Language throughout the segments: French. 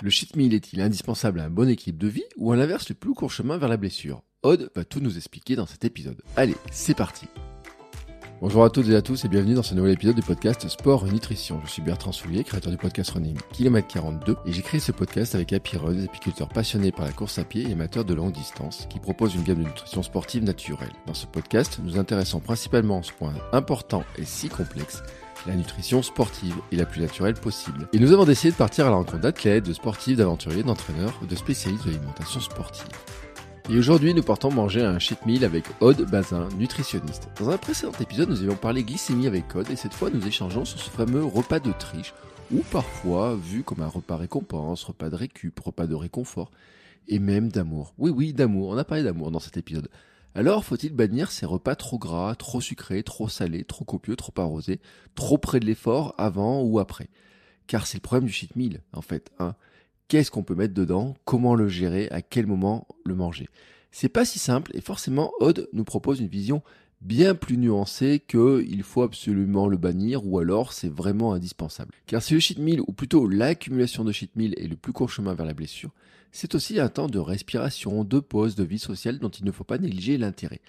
Le cheat meal est-il indispensable à un bon équilibre de vie ou à l'inverse le plus court chemin vers la blessure? Odd va tout nous expliquer dans cet épisode. Allez, c'est parti Bonjour à toutes et à tous et bienvenue dans ce nouvel épisode du podcast Sport Nutrition. Je suis Bertrand Soulier, créateur du podcast Running Kilomètre 42 et j'ai créé ce podcast avec Happy Run, des apiculteurs passionnés par la course à pied et amateurs de longue distance qui proposent une gamme de nutrition sportive naturelle. Dans ce podcast, nous intéressons principalement à ce point important et si complexe la nutrition sportive est la plus naturelle possible. Et nous avons décidé de partir à la rencontre d'athlètes, de sportifs, d'aventuriers, d'entraîneurs, de spécialistes de l'alimentation sportive. Et aujourd'hui, nous partons manger un cheat meal avec Aude Bazin, nutritionniste. Dans un précédent épisode, nous avions parlé glycémie avec Aude et cette fois, nous échangeons sur ce fameux repas de triche ou parfois vu comme un repas récompense, repas de récup, repas de réconfort et même d'amour. Oui, oui, d'amour. On a parlé d'amour dans cet épisode. Alors faut-il bannir ces repas trop gras, trop sucrés, trop salés, trop copieux, trop arrosés, trop près de l'effort, avant ou après? Car c'est le problème du cheat meal, en fait. Hein. Qu'est-ce qu'on peut mettre dedans? Comment le gérer? À quel moment le manger? C'est pas si simple et forcément Odd nous propose une vision bien plus nuancée que il faut absolument le bannir ou alors c'est vraiment indispensable. Car si le cheat meal ou plutôt l'accumulation de cheat meal est le plus court chemin vers la blessure, c'est aussi un temps de respiration, de pause, de vie sociale dont il ne faut pas négliger l'intérêt.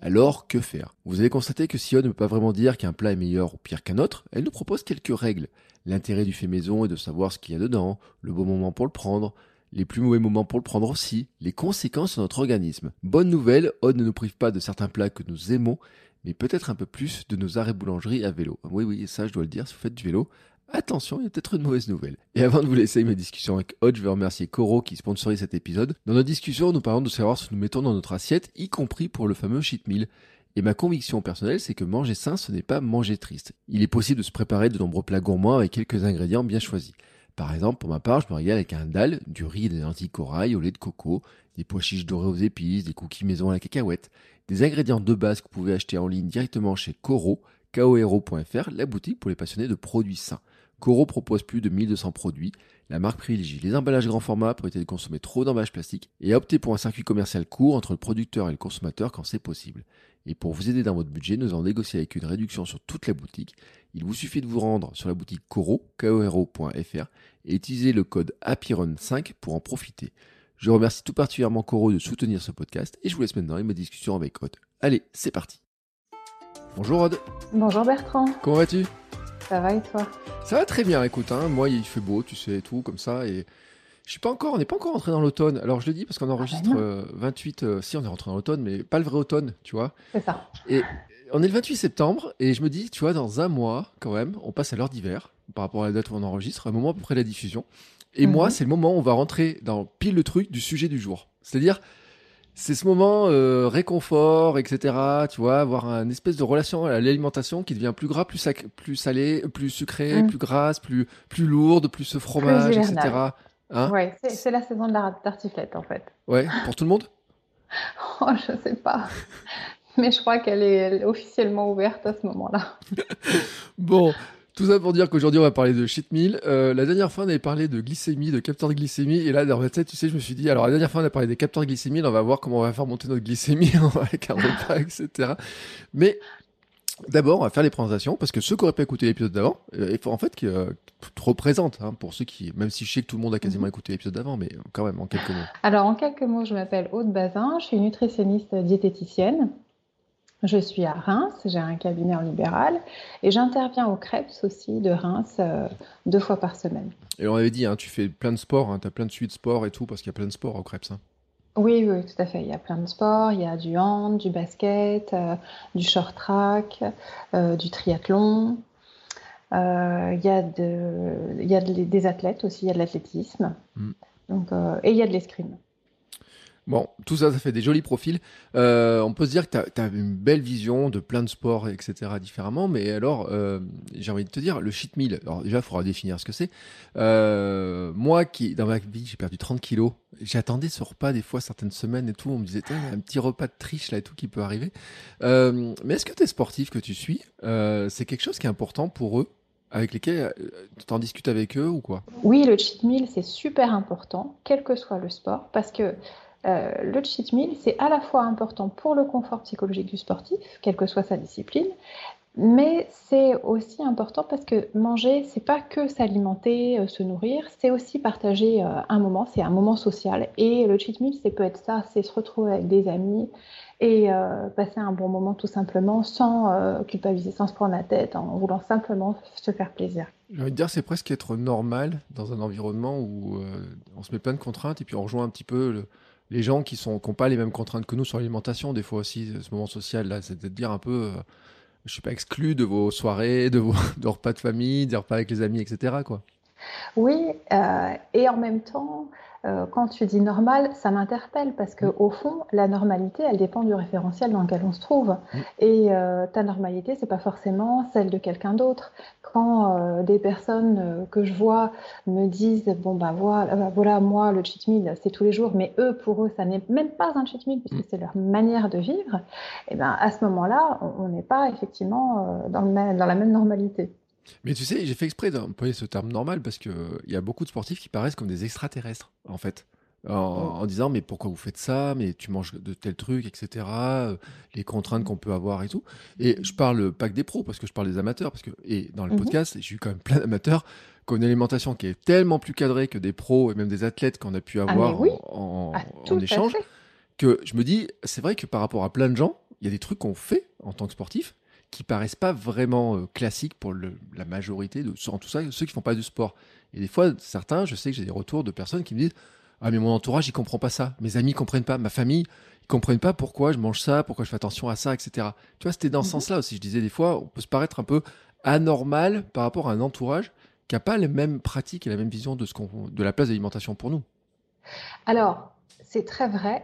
Alors, que faire? Vous avez constaté que Sion ne peut pas vraiment dire qu'un plat est meilleur ou pire qu'un autre, elle nous propose quelques règles. L'intérêt du fait maison est de savoir ce qu'il y a dedans, le bon moment pour le prendre, les plus mauvais moments pour le prendre aussi, les conséquences sur notre organisme. Bonne nouvelle, Odd ne nous prive pas de certains plats que nous aimons, mais peut-être un peu plus de nos arrêts boulangerie à vélo. Oui, oui, ça je dois le dire, si vous faites du vélo, attention, il y a peut-être une mauvaise nouvelle. Et avant de vous laisser mes discussions avec Hodge, je vais remercier Coro qui sponsorise cet épisode. Dans nos discussions, nous parlons de savoir ce que nous mettons dans notre assiette, y compris pour le fameux cheat meal. Et ma conviction personnelle, c'est que manger sain, ce n'est pas manger triste. Il est possible de se préparer de nombreux plats gourmands avec quelques ingrédients bien choisis. Par exemple, pour ma part, je me régale avec un dalle, du riz et des lentilles corail au lait de coco, des pois chiches dorés aux épices, des cookies maison à la cacahuète, des ingrédients de base que vous pouvez acheter en ligne directement chez Coro, koero.fr, la boutique pour les passionnés de produits sains. Coro propose plus de 1200 produits. La marque privilégie les emballages grand format pour éviter de consommer trop d'emballages plastiques et a opté pour un circuit commercial court entre le producteur et le consommateur quand c'est possible. Et pour vous aider dans votre budget, nous avons négocié avec une réduction sur toute la boutique. Il vous suffit de vous rendre sur la boutique Coro, koero.fr et utiliser le code HAPPYRUN5 pour en profiter. Je remercie tout particulièrement Coro de soutenir ce podcast et je vous laisse maintenant avec ma discussion avec Rod. Allez, c'est parti. Bonjour Rod. Bonjour Bertrand. Comment vas-tu? Ça va et toi? Ça va très bien, écoute, hein, moi il fait beau, tu sais, tout comme ça, et je suis pas encore, on n'est pas encore rentré dans l'automne. Alors je le dis parce qu'on enregistre 28, ah, ben euh, si on est rentré dans l'automne, mais pas le vrai automne, tu vois. C'est ça. Et on est le 28 septembre, et je me dis, tu vois, dans un mois, quand même, on passe à l'heure d'hiver, par rapport à la date où on enregistre, un moment après la diffusion. Et moi, mhm. c'est le moment où on va rentrer dans pile le truc du sujet du jour. C'est-à-dire, c'est ce moment euh, réconfort, etc. Tu vois, avoir une espèce de relation à l'alimentation qui devient plus gras, plus, plus salé, plus sucré, mm. plus grasse, plus, plus lourde, plus ce fromage, etc. Hein ouais, c'est la saison de la tartiflette en fait. Ouais, pour tout le monde? Oh, je sais pas. Mais je crois qu'elle est officiellement ouverte à ce moment-là. bon, tout ça pour dire qu'aujourd'hui, on va parler de cheat meal. Euh, la dernière fois, on avait parlé de glycémie, de capteur de glycémie. Et là, dans ma tête, tu sais, je me suis dit, alors la dernière fois, on a parlé des capteurs de glycémie. on va voir comment on va faire monter notre glycémie avec un repas, etc. Mais d'abord, on va faire les présentations parce que ceux qui n'auraient pas écouté l'épisode d'avant, euh, en fait, qui euh, te représentent, hein, pour ceux qui, même si je sais que tout le monde a quasiment mhm. écouté l'épisode d'avant, mais quand même, en quelques mots. Alors, en quelques mots, je m'appelle Aude Bazin. Je suis nutritionniste diététicienne. Je suis à Reims, j'ai un cabinet en libéral et j'interviens au CREPS aussi de Reims euh, deux fois par semaine. Et on avait dit, hein, tu fais plein de sports, hein, tu as plein de suites de sport et tout, parce qu'il y a plein de sports au CREPS. Hein. Oui, oui, tout à fait. Il y a plein de sports. Il y a du hand, du basket, euh, du short track, euh, du triathlon. il y a, de, il y a des athlètes aussi, il y a de l'athlétisme. Mm. et il y a de l'escrime. Bon, tout ça, ça fait des jolis profils. Euh, on peut se dire que tu as, une belle vision de plein de sports, etc. différemment. Mais alors, euh, j'ai envie de te dire, le cheat meal, alors déjà, il faudra définir ce que c'est. Euh, moi, qui, dans ma vie, j'ai perdu 30 kilos, j'attendais ce repas des fois, certaines semaines et tout. On me disait, il y a un petit repas de triche là et tout qui peut arriver. mais est-ce que tes sportifs que tu suis, c'est quelque chose qui est important pour eux avec lesquels tu en discutes avec eux ou quoi? Oui, le cheat meal, c'est super important, quel que soit le sport, parce que euh, le cheat meal, c'est à la fois important pour le confort psychologique du sportif, quelle que soit sa discipline, Mais c'est aussi important parce que manger, c'est pas que s'alimenter, euh, se nourrir, c'est aussi partager euh, un moment, c'est un moment social. Et le cheat meal, c'est peut être ça, c'est se retrouver avec des amis et passer un bon moment tout simplement sans culpabiliser, sans se prendre la tête, en voulant simplement se faire plaisir. J'ai envie dire, c'est presque être normal dans un environnement où on se met plein de contraintes et puis on rejoint un petit peu les gens qui n'ont pas les mêmes contraintes que nous sur l'alimentation. Des fois aussi, ce moment social là, c'est de dire un peu je suis pas exclu de vos soirées, de vos repas de famille, des repas avec les amis, etc. Quoi. Oui, euh, et en même temps, euh, quand tu dis normal, ça m'interpelle parce que au fond, la normalité, elle dépend du référentiel dans lequel on se trouve. Mm. Et euh, ta normalité, c'est pas forcément celle de quelqu'un d'autre. Quand euh, des personnes que je vois me disent bon bah voilà, voilà moi le cheat meal c'est tous les jours, mais eux pour eux ça n'est même pas un cheat meal puisque mm. c'est leur manière de vivre. Et ben à ce moment-là, on n'est pas effectivement dans, le dans la même normalité. Mais tu sais, j'ai fait exprès d'employer ce terme normal parce qu'il y a beaucoup de sportifs qui paraissent comme des extraterrestres, en fait. En, mm. disant, mais pourquoi vous faites ça? Mais tu manges de tels trucs, etc. Euh, les contraintes qu'on peut avoir et tout. Et je parle pas que des pros, parce que je parle des amateurs. Parce que, et dans le mm-hmm. podcast, j'ai eu quand même plein d'amateurs qui ont une alimentation qui est tellement plus cadrée que des pros et même des athlètes qu'on a pu ah, avoir en, ah, en échange. Que je me dis, c'est vrai que par rapport à plein de gens, il y a des trucs qu'on fait en tant que sportif qui paraissent pas vraiment euh, classiques pour la majorité, de, en tout ça, ceux qui font pas du sport. Et des fois, certains, je sais que j'ai des retours de personnes qui me disent Ah, mais mon entourage, il comprend pas ça. Mes amis comprennent pas. Ma famille, ils comprennent pas pourquoi je mange ça, pourquoi je fais attention à ça, etc. Tu vois, c'était dans ce mhm. sens-là aussi. Je disais des fois, on peut se paraître un peu anormal par rapport à un entourage qui n'a pas les mêmes pratiques et la même vision de, ce de la place d'alimentation pour nous. Alors, c'est très vrai.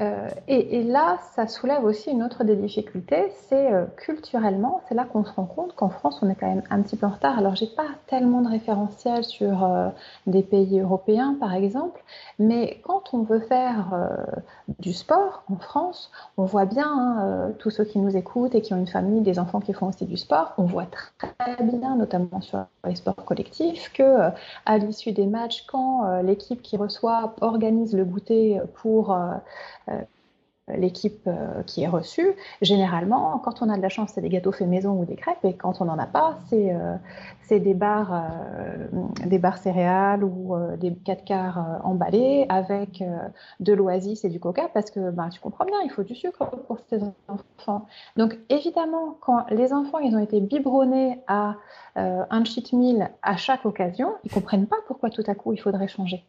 Euh, et, là, ça soulève aussi une autre des difficultés, c'est euh, culturellement, c'est là qu'on se rend compte qu'en France, on est quand même un petit peu en retard. Alors, j'ai pas tellement de référentiels sur euh, des pays européens, par exemple, mais quand on veut faire du sport en France, on voit bien hein, tous ceux qui nous écoutent et qui ont une famille, des enfants qui font aussi du sport, on voit très bien, notamment sur les sports collectifs, que à l'issue des matchs, quand l'équipe qui reçoit organise le goûter pour euh, l'équipe euh, qui est reçue. Généralement, quand on a de la chance, c'est des gâteaux faits maison ou des crêpes, et quand on n'en a pas, c'est euh, des bars, des bars céréales ou des 4 quarts emballés avec de l'oasis et du coca, parce que bah, tu comprends bien, il faut du sucre pour ces enfants. Donc évidemment, quand les enfants ils ont été biberonnés à un cheat meal à chaque occasion, ils comprennent pas pourquoi tout à coup il faudrait changer.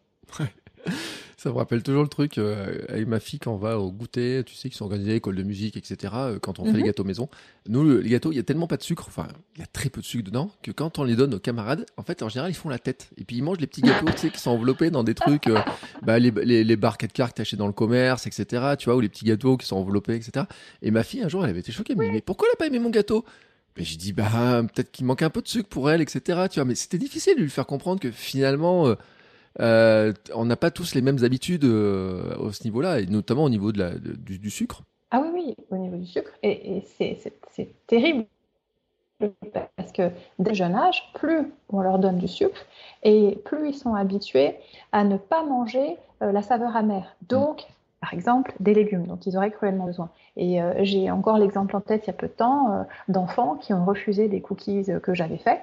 Ça me rappelle toujours le truc euh, avec ma fille quand on va au goûter, tu sais, qui sont organisés, école de musique, etc. Euh, quand on fait les mhm. gâteaux maison. Nous, les gâteaux, il y a tellement pas de sucre, enfin, il y a très peu de sucre dedans, que quand on les donne aux camarades, en fait, en général, ils font la tête. Et puis ils mangent les petits gâteaux, tu sais, qui sont enveloppés dans des trucs, euh, bah, les, les, les barres 4 quarts que t'achètes dans le commerce, etc. Tu vois, ou les petits gâteaux qui sont enveloppés, etc. Et ma fille, un jour, elle avait été choquée. Elle me dit, mais pourquoi elle a pas aimé mon gâteau? Mais j'ai dit, bah, peut-être qu'il manque un peu de sucre pour elle, etc. Tu vois, mais c'était difficile de lui faire comprendre que finalement, euh, on n'a pas tous les mêmes habitudes euh, au ce niveau-là, et notamment au niveau de la, du, sucre. Ah oui, oui, au niveau du sucre. Et, c'est terrible parce que dès jeune âge, plus on leur donne du sucre et plus ils sont habitués à ne pas manger euh, la saveur amère. Donc, par exemple, des légumes dont ils auraient cruellement besoin. Et j'ai encore l'exemple en tête il y a peu de temps d'enfants qui ont refusé des cookies que j'avais faits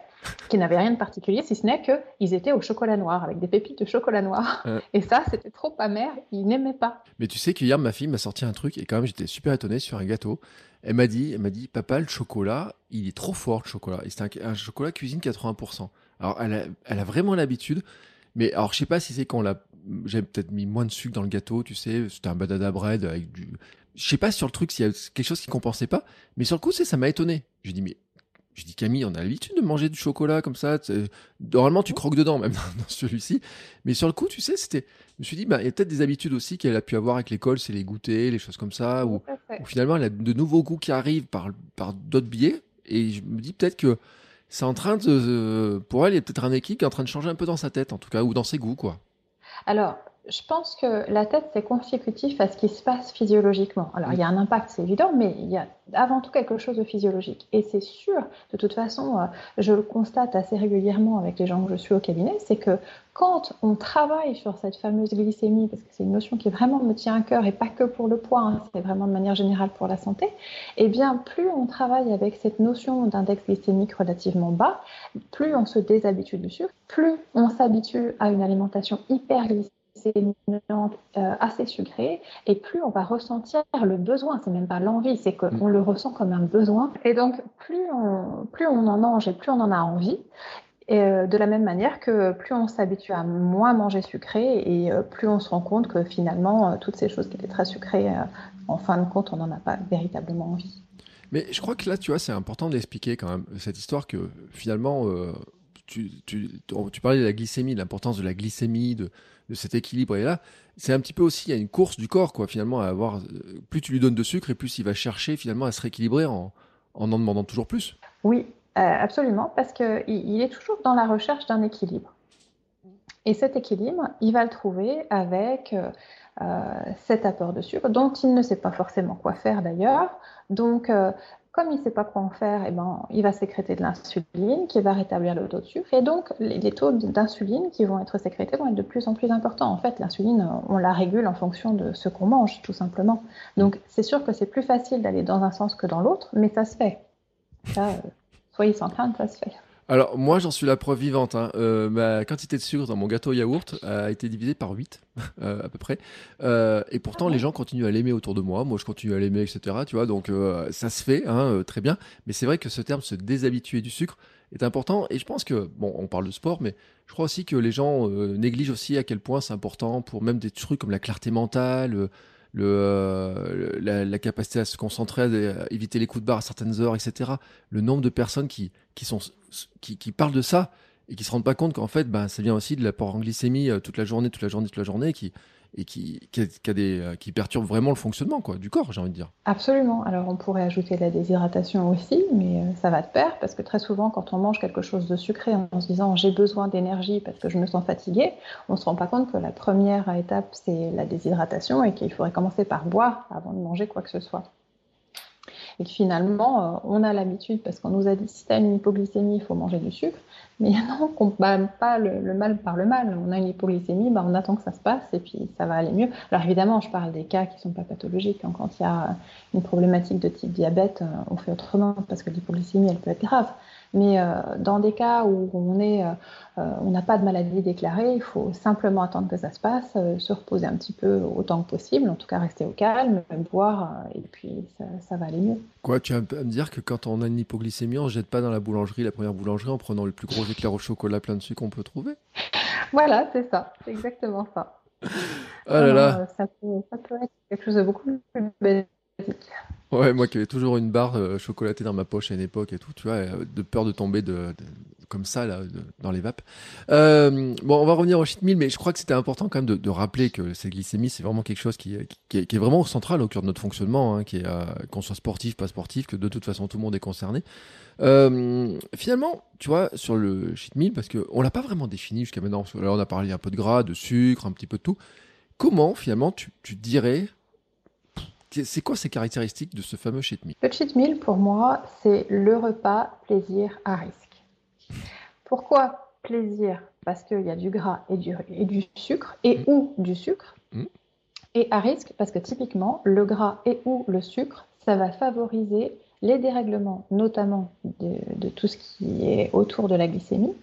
qui n'avaient rien de particulier, si ce n'est qu'ils étaient au chocolat noir, avec des pépites de chocolat noir. Et ça, c'était trop amer, ils n'aimaient pas. Mais tu sais qu'hier, ma fille m'a sorti un truc, et quand même, j'étais super étonné sur un gâteau. Elle m'a dit, elle m'a dit, papa, le chocolat, il est trop fort, le chocolat. Et c'est un, chocolat cuisine 80%. Alors, elle a, elle a vraiment l'habitude, mais alors, je sais pas si c'est quand la, j'ai peut-être mis moins de sucre dans le gâteau, tu sais, c'était un badada bread avec du, je sais pas sur le truc s'il y a quelque chose qui compensait pas, mais sur le coup, c'est, ça m'a étonné. Je dis, mais je dis Camille, on a l'habitude de manger du chocolat comme ça. Normalement, tu croques dedans, même dans celui-ci. Mais sur le coup, tu sais, c'était. Je me suis dit, bah, il y a peut-être des habitudes aussi qu'elle a pu avoir avec l'école, c'est les goûters, les choses comme ça, ou finalement, elle a de nouveaux goûts qui arrivent par, par d'autres biais. Et je me dis peut-être que c'est en train de. Pour elle, il y a peut-être un équipe qui est en train de changer un peu dans sa tête, en tout cas, ou dans ses goûts, quoi. Alors, je pense que la tête, c'est consécutif à ce qui se passe physiologiquement. Alors, il y a un impact, c'est évident, mais il y a avant tout quelque chose de physiologique. Et c'est sûr, de toute façon, euh, je le constate assez régulièrement avec les gens que je suis au cabinet, c'est que quand on travaille sur cette fameuse glycémie, parce que c'est une notion qui vraiment me tient à cœur et pas que pour le poids, hein, c'est vraiment de manière générale pour la santé, eh bien, plus on travaille avec cette notion d'index glycémique relativement bas, plus on se déshabitue du sucre, plus on s'habitue à une alimentation hyper glycémique euh, assez sucré et plus on va ressentir le besoin, c'est même pas l'envie, c'est qu'on mm. le ressent comme un besoin. Et donc plus on, plus on en mange et plus on en a envie, et euh, de la même manière que plus on s'habitue à moins manger sucré et euh, plus on se rend compte que finalement toutes ces choses qui étaient très sucrées, en fin de compte, on n'en a pas véritablement envie. Mais je crois que là, tu vois, c'est important de l'expliquer quand même, cette histoire que finalement, tu, tu, tu, parlais de la glycémie, l'importance de la glycémie, de, de cet équilibre. Et là, c'est un petit peu aussi, il y a une course du corps, quoi, finalement, à avoir. Euh, plus tu lui donnes de sucre et plus il va chercher finalement à se rééquilibrer en en, demandant toujours plus. Oui, euh, absolument, parce qu'il il est toujours dans la recherche d'un équilibre. Et cet équilibre, il va le trouver avec euh, cet apport de sucre, dont il ne sait pas forcément quoi faire d'ailleurs. Donc, comme il ne sait pas quoi en faire, eh ben, il va sécréter de l'insuline qui va rétablir le taux de sucre. Et donc, les, taux d'insuline qui vont être sécrétés vont être de plus en plus importants. En fait, l'insuline, on la régule en fonction de ce qu'on mange, tout simplement. Donc, c'est sûr que c'est plus facile d'aller dans un sens que dans l'autre, mais ça se fait. Ça, euh, soyez sans crainte, ça se fait. Alors, moi, j'en suis la preuve vivante. Hein. Euh, ma quantité de sucre dans mon gâteau yaourt a été divisée par 8, euh, à peu près. Euh, et pourtant, les gens continuent à l'aimer autour de moi. Moi, je continue à l'aimer, etc. Tu vois, donc ça se fait, hein, très bien. Mais c'est vrai que ce terme, se déshabituer du sucre, est important. Et je pense que, bon, on parle de sport, mais je crois aussi que les gens négligent aussi à quel point c'est important pour même des trucs comme la clarté mentale le, euh, la, capacité à se concentrer, à éviter les coups de barre à certaines heures, etc. Le nombre de personnes qui, qui, sont, qui, qui parlent de ça et qui se rendent pas compte qu'en fait, ben, ça vient aussi de l'apport en glycémie euh, toute la journée, toute la journée, toute la journée, qui, et qui, euh, qui perturbe vraiment le fonctionnement du corps, j'ai envie de dire. Absolument. Alors on pourrait ajouter la déshydratation aussi, mais euh, ça va de pair parce que très souvent quand on mange quelque chose de sucré en se disant j'ai besoin d'énergie parce que je me sens fatigué, on se rend pas compte que la première étape c'est la déshydratation et qu'il faudrait commencer par boire avant de manger quoi que ce soit. Et finalement, euh, on a l'habitude, parce qu'on nous a dit si tu une hypoglycémie, il faut manger du sucre. Mais non, on ne pas le, mal par le mal. On a une hypoglycémie, bah, on attend que ça se passe et puis ça va aller mieux. Alors évidemment, je parle des cas qui ne sont pas pathologiques. Hein. Quand il y a une problématique de type diabète, euh, on fait autrement parce que l'hypoglycémie, elle peut être grave. Mais euh, dans des cas où on est, euh, euh, on n'a pas de maladie déclarée, il faut simplement attendre que ça se passe, se reposer un petit peu autant que possible, en tout cas rester au calme, boire, et puis ça, va aller mieux. Quoi, tu vas me dire que quand on a une hypoglycémie, on ne jette pas dans la boulangerie, la première boulangerie, en prenant le plus gros éclair au chocolat plein de sucre qu'on peut trouver? Voilà, c'est ça, c'est exactement ça. Ah là là. Ça peut, ça peut être quelque chose de beaucoup plus. Ouais, moi qui avais toujours une barre euh, chocolatée dans ma poche à une époque et tout, tu vois, euh, de peur de tomber de, comme ça là, dans les vapes. Euh, bon, on va revenir au cheat meal, mais je crois que c'était important quand même de, rappeler que cette glycémie, c'est vraiment quelque chose qui, est, vraiment central au cœur de notre fonctionnement, hein, qu'on soit sportif, pas sportif, que de toute façon tout le monde est concerné. finalement, tu vois, sur le cheat meal, parce qu'on l'a pas vraiment défini jusqu'à maintenant, là on a parlé un peu de gras, de sucre, un petit peu de tout. Comment finalement tu dirais c'est quoi ces caractéristiques de ce fameux cheat meal? Le cheat meal, pour moi, c'est le repas plaisir à risque. Pourquoi plaisir? Parce qu'il y a du gras et du, et du sucre, et mm. ou du sucre. Mm. Et à risque, parce que typiquement, le gras et ou le sucre, ça va favoriser les dérèglements, notamment de, de tout ce qui est autour de la glycémie,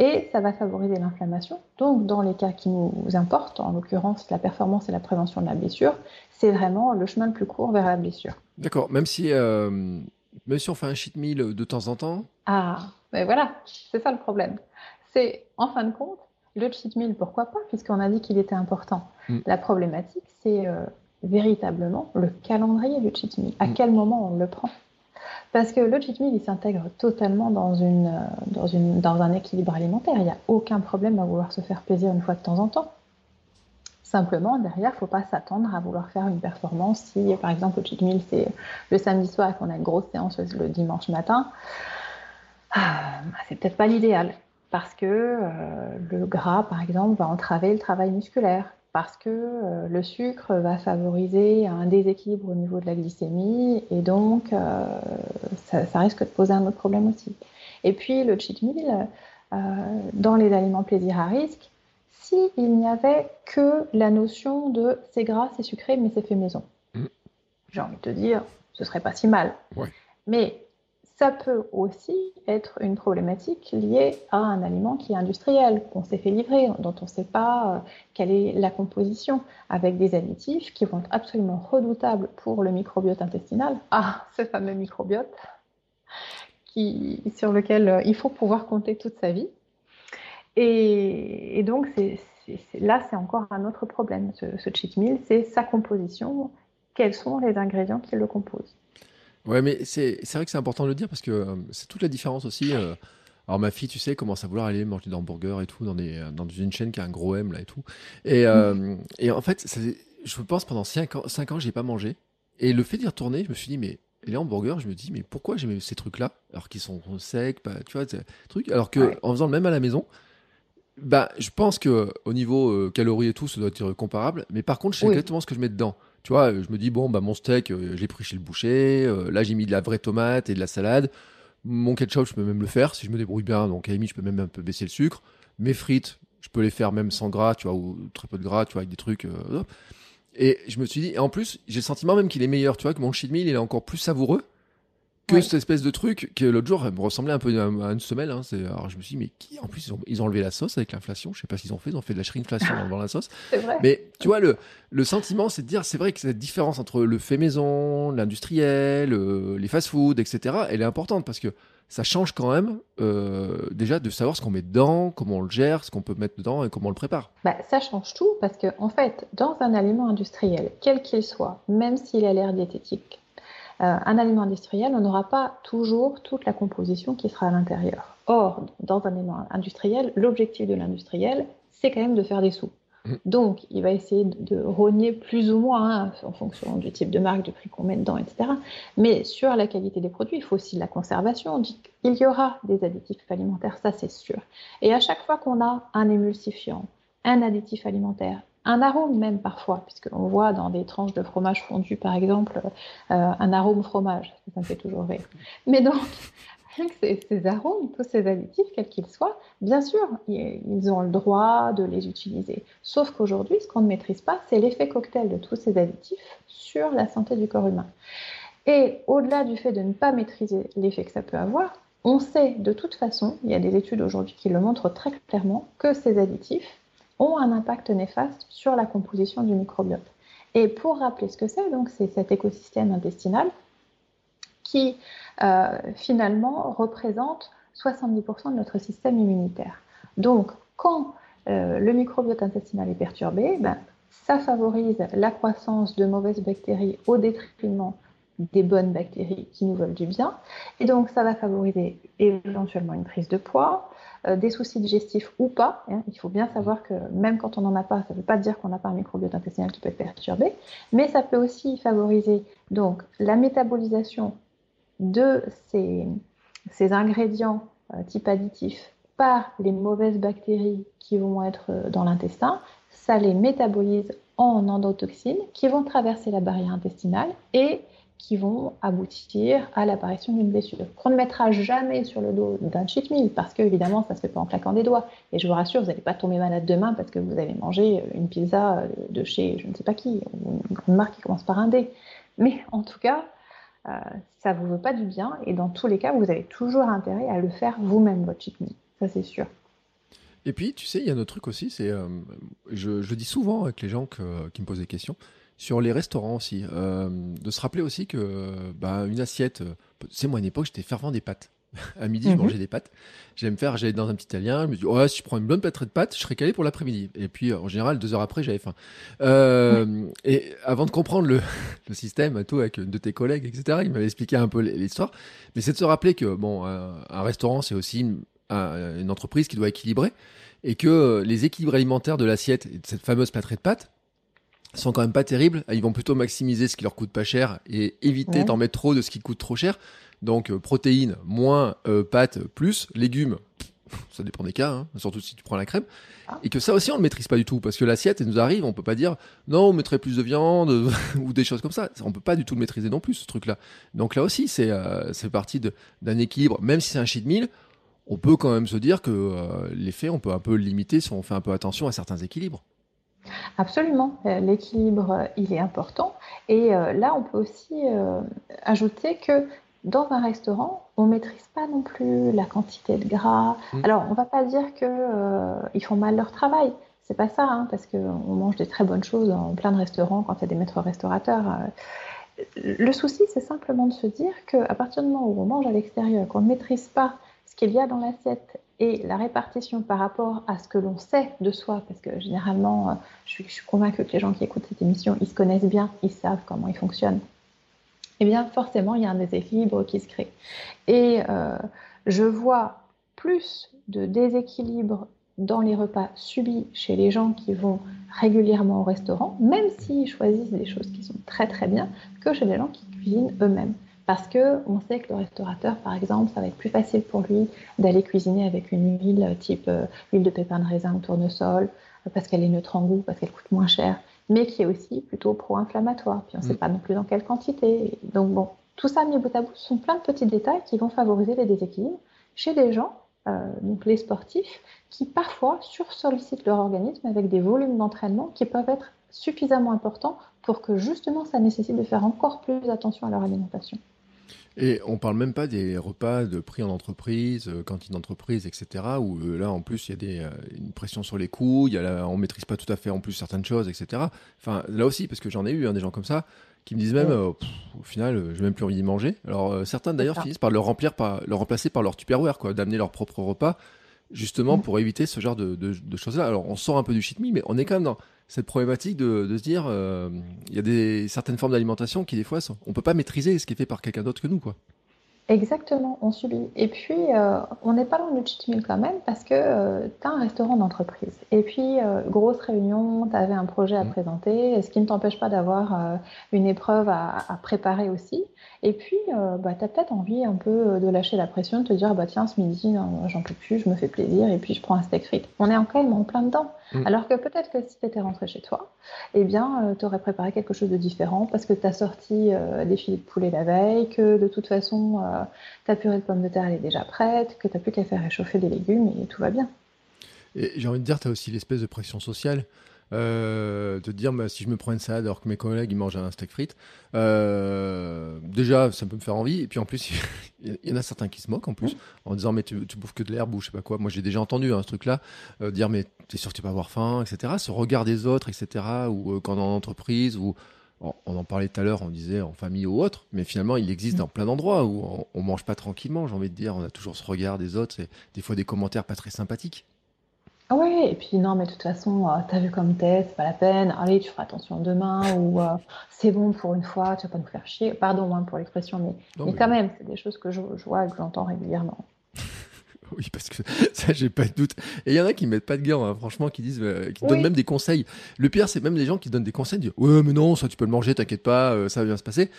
et ça va favoriser l'inflammation. Donc, dans les cas qui nous importent, en l'occurrence la performance et la prévention de la blessure, c'est vraiment le chemin le plus court vers la blessure. D'accord, même si, euh, même si on fait un cheat meal de temps en temps Ah, mais voilà, c'est ça le problème. C'est, en fin de compte, le cheat meal, pourquoi pas, puisqu'on a dit qu'il était important. Hmm. La problématique, c'est euh, véritablement le calendrier du cheat meal. À hmm. quel moment on le prend? Parce que le cheat meal, il s'intègre totalement euh, dans, un équilibre alimentaire. Il n'y a aucun problème à vouloir se faire plaisir une fois de temps en temps. Simplement, derrière, il ne faut pas s'attendre à vouloir faire une performance. Si, par exemple, le cheat meal, c'est le samedi soir et qu'on a une grosse séance le dimanche matin, euh, c'est peut-être pas l'idéal. Parce que euh, le gras, par exemple, va entraver le travail musculaire. Parce que euh, le sucre va favoriser un déséquilibre au niveau de la glycémie et donc euh, ça, ça, risque de poser un autre problème aussi. Et puis le cheat meal, euh, dans les aliments plaisir à risque, s'il n'y avait que la notion de c'est gras, c'est sucré, mais c'est fait maison. Mmh. J'ai envie de te dire, ce serait pas si mal. Ouais. Mais ça peut aussi être une problématique liée à un aliment qui est industriel, qu'on s'est fait livrer, dont on ne sait pas euh, quelle est la composition, avec des additifs qui vont être absolument redoutables pour le microbiote intestinal. Ah, ce fameux microbiote sur lequel euh, il faut pouvoir compter toute sa vie. Et, donc, là, c'est encore un autre problème, ce, ce cheat meal, c'est sa composition, quels sont les ingrédients qui le composent. Ouais, mais c'est vrai que c'est important de le dire parce que euh, c'est toute la différence aussi. Euh. alors ma fille, tu sais, commence à vouloir aller manger des hamburgers et tout dans, des, dans une chaîne qui a un gros M là et tout. Et, euh, et en fait, ça, je pense pendant 5 ans, 5 ans, j'ai pas mangé. Et le fait d'y retourner, je me suis dit, mais les hamburgers, je me dis, mais pourquoi j'aime ces trucs-là? Alors qu'ils sont secs, pas, tu vois, trucs, alors que en faisant le même à la maison, bah, je pense que au niveau calories et tout, ça doit être comparable. Mais par contre, je sais exactement ce que je mets dedans. Tu vois, je me dis, bon, bah, mon steak, euh, j'ai pris chez le boucher. Euh, là, j'ai mis de la vraie tomate et de la salade. Mon ketchup, je peux même le faire si je me débrouille bien. Donc, à la je peux même un peu baisser le sucre. Mes frites, je peux les faire même sans gras, tu vois, ou très peu de gras, tu vois, avec des trucs. Euh, et je me suis dit, et en plus, j'ai le sentiment même qu'il est meilleur, tu vois, que mon cheat il est encore plus savoureux que cette espèce de truc qui l'autre jour me ressemblait un peu à une semelle. Hein. Alors je me suis dit, mais qui En plus, ils ont, ils ont enlevé la sauce avec l'inflation. Je sais pas ce qu'ils ont fait. Ils ont fait de la shrinkflation dans la sauce. Vrai. Mais tu vois, le, le sentiment, c'est de dire, c'est vrai que cette différence entre le fait maison, l'industriel, euh, les fast-food, etc., elle est importante parce que ça change quand même euh, déjà de savoir ce qu'on met dedans, comment on le gère, ce qu'on peut mettre dedans et comment on le prépare. Bah, ça change tout parce que en fait, dans un aliment industriel, quel qu'il soit, même s'il a l'air diététique, un aliment industriel, on n'aura pas toujours toute la composition qui sera à l'intérieur. Or, dans un aliment industriel, l'objectif de l'industriel, c'est quand même de faire des sous. Mmh. Donc, il va essayer de, rogner plus ou moins hein, en fonction du type de marque, du prix qu'on met dedans, etc. Mais sur la qualité des produits, il faut aussi la conservation. Il y aura des additifs alimentaires, ça c'est sûr. Et à chaque fois qu'on a un émulsifiant, un additif alimentaire, un arôme même parfois, puisqu'on voit dans des tranches de fromage fondu, par exemple, euh, un arôme fromage. Ça me fait toujours rire. Mais donc, avec ces, ces arômes, tous ces additifs, quels qu'ils soient, bien sûr, ils ont le droit de les utiliser. Sauf qu'aujourd'hui, ce qu'on ne maîtrise pas, c'est l'effet cocktail de tous ces additifs sur la santé du corps humain. Et au-delà du fait de ne pas maîtriser l'effet que ça peut avoir, on sait de toute façon, il y a des études aujourd'hui qui le montrent très clairement, que ces additifs ont un impact néfaste sur la composition du microbiote. Et pour rappeler ce que c'est, donc c'est cet écosystème intestinal qui euh, finalement représente 70% de notre système immunitaire. Donc quand euh, le microbiote intestinal est perturbé, ben, ça favorise la croissance de mauvaises bactéries au détriment des bonnes bactéries qui nous veulent du bien. Et donc, ça va favoriser éventuellement une prise de poids, euh, des soucis digestifs ou pas. Hein. Il faut bien savoir que même quand on n'en a pas, ça ne veut pas dire qu'on n'a pas un microbiote intestinal qui peut être perturbé, mais ça peut aussi favoriser donc la métabolisation de ces, ingrédients euh, type additifs par les mauvaises bactéries qui vont être euh, dans l'intestin. Ça les métabolise en endotoxines qui vont traverser la barrière intestinale et qui vont aboutir à l'apparition d'une blessure. Qu'on ne mettra jamais sur le dos d'un cheat meal parce que évidemment ça se fait pas en claquant des doigts. Et je vous rassure, vous n'allez pas tomber malade demain parce que vous avez mangé une pizza de chez je ne sais pas qui, ou une grande marque qui commence par un D. Mais en tout cas, euh, ça vous veut pas du bien et dans tous les cas, vous avez toujours intérêt à le faire vous-même votre cheat meal. Ça c'est sûr. Et puis, tu sais, il y a un autre truc aussi, c'est, euh, je, je, dis souvent avec les gens qui me posent des questions, sur les restaurants aussi, euh, de se rappeler aussi que bah, une assiette, c'est moi à une époque j'étais fervent des pâtes. à midi, je mhm. mangeais des pâtes. J'aime faire, j'allais dans un petit italien, je me dis, oh, si je prends une bonne pâte de pâtes, je serais calé pour l'après-midi. Et puis, en général, deux heures après, j'avais faim. Euh, Et avant de comprendre le, le, système, tout avec de tes collègues, etc., il m'avait expliqué un peu l'histoire. Mais c'est de se rappeler que, bon, un, restaurant, c'est aussi une, une, entreprise qui doit équilibrer et que les équilibres alimentaires de l'assiette, de cette fameuse pâte de pâtes, sont quand même pas terribles. Ils vont plutôt maximiser ce qui leur coûte pas cher et éviter d'en mettre trop de ce qui coûte trop cher. Donc euh, protéines moins euh, pâtes plus légumes ça dépend des cas, hein, surtout si tu prends la crème, ah. et que ça aussi on ne maîtrise pas du tout, parce que l'assiette, elle nous arrive, on peut pas dire non, on mettrait plus de viande ou des choses comme ça, on peut pas du tout le maîtriser non plus ce truc-là. Donc là aussi, c'est euh, partie d'un équilibre, même si c'est un cheat meal, on peut quand même se dire que euh, l'effet, on peut un peu le limiter si on fait un peu attention à certains équilibres. Absolument, euh, l'équilibre, il est important. Et là, on peut aussi ajouter que dans un restaurant, on ne maîtrise pas non plus la quantité de gras. Mm. Alors, on ne va pas dire qu'ils euh, font mal leur travail. C'est pas ça, hein, parce qu'on mange des très bonnes choses en plein de restaurants quand il y a des maîtres restaurateurs. Euh. Le souci, c'est simplement de se dire qu'à partir du moment où on mange à l'extérieur, qu'on ne maîtrise pas ce qu'il y a dans l'assiette et la répartition par rapport à ce que l'on sait de soi, parce que généralement, euh, je suis, je convaincue que les gens qui écoutent cette émission, ils se connaissent bien, ils savent comment ils fonctionnent eh bien forcément, il y a un déséquilibre qui se crée. Et euh, je vois plus de déséquilibre dans les repas subis chez les gens qui vont régulièrement au restaurant, même s'ils choisissent des choses qui sont très très bien, que chez les gens qui cuisinent eux-mêmes. Parce qu'on sait que le restaurateur, par exemple, ça va être plus facile pour lui d'aller cuisiner avec une huile type euh, huile de pépins de raisin ou tournesol, parce qu'elle est neutre en goût, parce qu'elle coûte moins cher mais qui est aussi plutôt pro-inflammatoire. Puis on ne sait mm. pas non plus dans quelle quantité. Donc bon, tout ça mis bout à bout, ce sont plein de petits détails qui vont favoriser les déséquilibres chez des gens, euh, donc les sportifs, qui parfois sursollicitent leur organisme avec des volumes d'entraînement qui peuvent être suffisamment importants pour que justement ça nécessite de faire encore plus attention à leur alimentation. Et on parle même pas des repas de prix en entreprise, euh, cantine d'entreprise, etc. Où euh, là, en plus, il y a des, euh, une pression sur les coûts, il y a la, on maîtrise pas tout à fait en plus certaines choses, etc. Enfin, là aussi, parce que j'en ai eu hein, des gens comme ça qui me disent même, au final, j'ai même plus envie d'y manger. Alors certains d'ailleurs finissent par le remplir, par le remplacer par leur Tupperware, quoi, d'amener leur propre repas, justement mm. pour éviter ce genre de, de, de choses-là. Alors on sort un peu du meal, mais on est quand même dans cette problématique de, se dire, euh, il y a des certaines formes d'alimentation qui des fois, sont, on peut pas maîtriser ce qui est fait par quelqu'un d'autre que nous, quoi. Exactement, on subit. Et puis, euh, on n'est pas loin du cheat meal quand même parce que euh, tu as un restaurant d'entreprise. Et puis, grosse réunion, tu avais un projet à mmh. présenter, ce qui ne t'empêche pas d'avoir une épreuve à, à, préparer aussi. Et puis, bah, tu as peut-être envie un peu de lâcher la pression, de te dire, bah, tiens, ce midi, j'en peux plus, je me fais plaisir, et puis je prends un steak frites. On est quand même en plein dedans. Mm. Alors que peut-être que si tu étais rentré chez toi, eh bien, euh, tu aurais préparé quelque chose de différent parce que tu as sorti euh, des filets de poulet la veille, que de toute façon, euh, ta purée de pommes de terre elle est déjà prête, que tu n'as plus qu'à faire réchauffer des légumes et tout va bien. Et j'ai envie de dire, tu as aussi l'espèce de pression sociale euh, de dire bah, si je me prends une salade alors que mes collègues ils mangent un steak frites, euh, déjà ça peut me faire envie. Et puis en plus, il y en a certains qui se moquent en plus en disant mais tu, bouffes que de l'herbe ou je sais pas quoi. Moi j'ai déjà entendu hein, ce truc-là, euh, dire mais t'es sûr que tu vas avoir faim, etc. Ce regard des autres, etc. Ou euh, quand on est en entreprise ou on en parlait tout à l'heure, on disait en famille ou autre, mais finalement, il existe dans plein d'endroits où on, on, mange pas tranquillement, j'ai envie de dire. On a toujours ce regard des autres, c'est des fois des commentaires pas très sympathiques. Ah ouais, et puis non, mais de toute façon, euh, t'as vu comme t'es, c'est pas la peine. Allez, tu feras attention demain, ou euh, c'est bon pour une fois, tu vas pas nous faire chier. Pardon hein, pour l'expression, mais, mais, quand même, c'est des choses que je, vois et que j'entends régulièrement. oui, parce que ça, j'ai pas de doute. Et il y en a qui mettent pas de gants, hein, franchement, qui disent, euh, qui donnent même des conseils. Le pire, c'est même les gens qui donnent des conseils, disent ouais, mais non, ça tu peux le manger, t'inquiète pas, ça va bien se passer.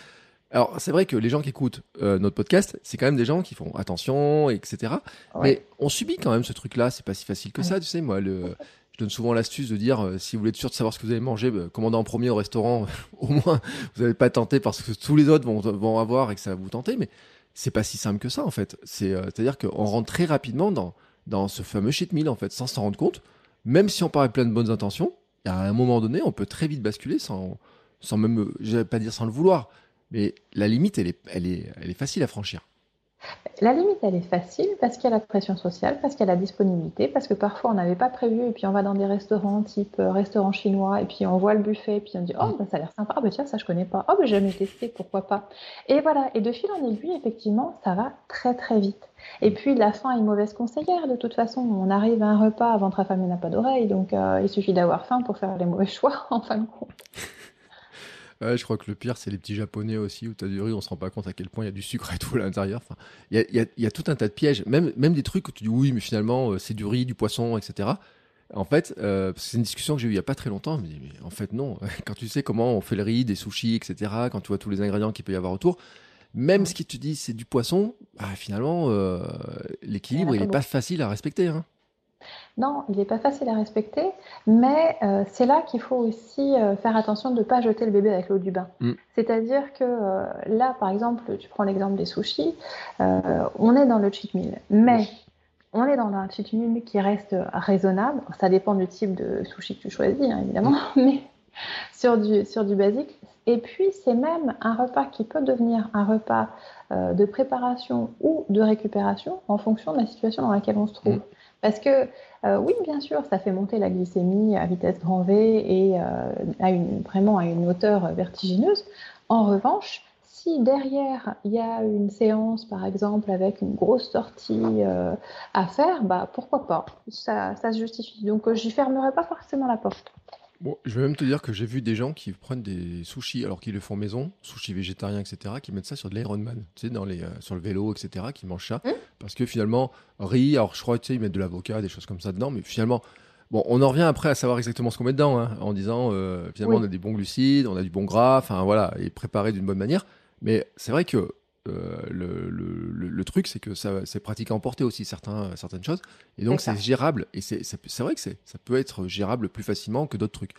Alors, c'est vrai que les gens qui écoutent euh, notre podcast, c'est quand même des gens qui font attention, etc. Mais on subit quand même ce truc-là. C'est pas si facile que ça, tu sais. Moi, le, je donne souvent l'astuce de dire euh, si vous voulez être sûr de savoir ce que vous allez manger, bah, commandez en premier au restaurant. au moins, vous n'allez pas tenter parce que tous les autres vont, vont avoir et que ça va vous tenter. Mais c'est pas si simple que ça, en fait. C'est, euh, c'est-à-dire qu'on rentre très rapidement dans, dans ce fameux shit meal, en fait, sans s'en rendre compte. Même si on part plein de bonnes intentions, à un moment donné, on peut très vite basculer sans, sans même, je vais pas dire sans le vouloir, mais la limite, elle est, elle est, elle est facile à franchir. La limite, elle est facile parce qu'il y a la pression sociale, parce qu'il y a la disponibilité, parce que parfois on n'avait pas prévu et puis on va dans des restaurants type euh, restaurant chinois et puis on voit le buffet et puis on dit oh bah, ça a l'air sympa, oh bah tiens ça je connais pas, oh bah j'ai jamais testé, pourquoi pas. Et voilà, et de fil en aiguille effectivement ça va très très vite. Et puis la faim est mauvaise conseillère de toute façon, on arrive à un repas, ventre affamé n'a pas d'oreille, donc euh, il suffit d'avoir faim pour faire les mauvais choix en fin de compte. Ouais, je crois que le pire, c'est les petits japonais aussi, où tu as du riz, on se rend pas compte à quel point il y a du sucre et tout à l'intérieur. Enfin, il y a, y, a, y a, tout un tas de pièges, même, même des trucs où tu dis oui, mais finalement, euh, c'est du riz, du poisson, etc. En fait, euh, c'est une discussion que j'ai eue il y a pas très longtemps. Mais en fait, non. Quand tu sais comment on fait le riz, des sushis, etc., quand tu vois tous les ingrédients qu'il peut y avoir autour, même ce qui te dit c'est du poisson, bah, finalement, euh, l'équilibre, il n'est pas facile à respecter. Hein. Non, il n'est pas facile à respecter, mais euh, c'est là qu'il faut aussi euh, faire attention de ne pas jeter le bébé avec l'eau du bain. Mm. C'est-à-dire que là, par exemple, tu prends l'exemple des sushis, on est dans le cheat meal, mais on est dans un cheat meal qui reste raisonnable. Ça dépend du type de sushi que tu choisis, hein, évidemment, mais sur du, sur du basique. Et puis, c'est même un repas qui peut devenir un repas euh, de préparation ou de récupération en fonction de la situation dans laquelle on se trouve. Mm. Parce que, euh, oui, bien sûr, ça fait monter la glycémie à vitesse grand V et euh, à une, vraiment à une hauteur vertigineuse. En revanche, si derrière il y a une séance, par exemple, avec une grosse sortie à faire, bah pourquoi pas ça, ça se justifie. Donc, j'y fermerai pas forcément la porte je vais même te dire que j'ai vu des gens qui prennent des sushis alors qu'ils le font maison, sushis végétariens, etc., qui mettent ça sur de l'Ironman, tu sais, dans les, euh, sur le vélo, etc., qui mangent ça. Mmh. Parce que finalement, riz, alors je crois, tu sais, ils mettent de l'avocat, des choses comme ça dedans, mais finalement, bon, on en revient après à savoir exactement ce qu'on met dedans, hein, en disant, euh, finalement, on a des bons glucides, on a du bon gras, enfin voilà, et préparé d'une bonne manière. Mais c'est vrai que euh, le, le, le, truc, c'est que ça, c'est pratique à emporter aussi certains, certaines choses. Et donc, c'est gérable. Et c'est, vrai que c'est, ça peut être gérable plus facilement que d'autres trucs.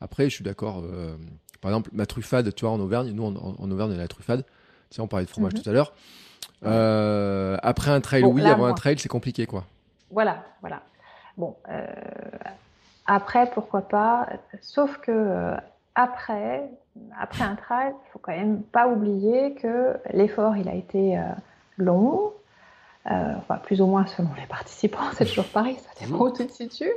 Après, je suis d'accord. Euh, par exemple, ma truffade, tu vois, en Auvergne, nous, en, Auvergne, on a la truffade. Tu sais, on parlait de fromage mhm. tout à l'heure. Euh, après un trail, oui. avant un trail, c'est compliqué, quoi. Voilà, voilà. Bon, après, pourquoi pas. Sauf que après, après un trail, il faut quand même pas oublier que l'effort, il a été euh, long, euh, enfin, plus ou moins selon les participants, c'est toujours pareil, ça dépend où tu te situes.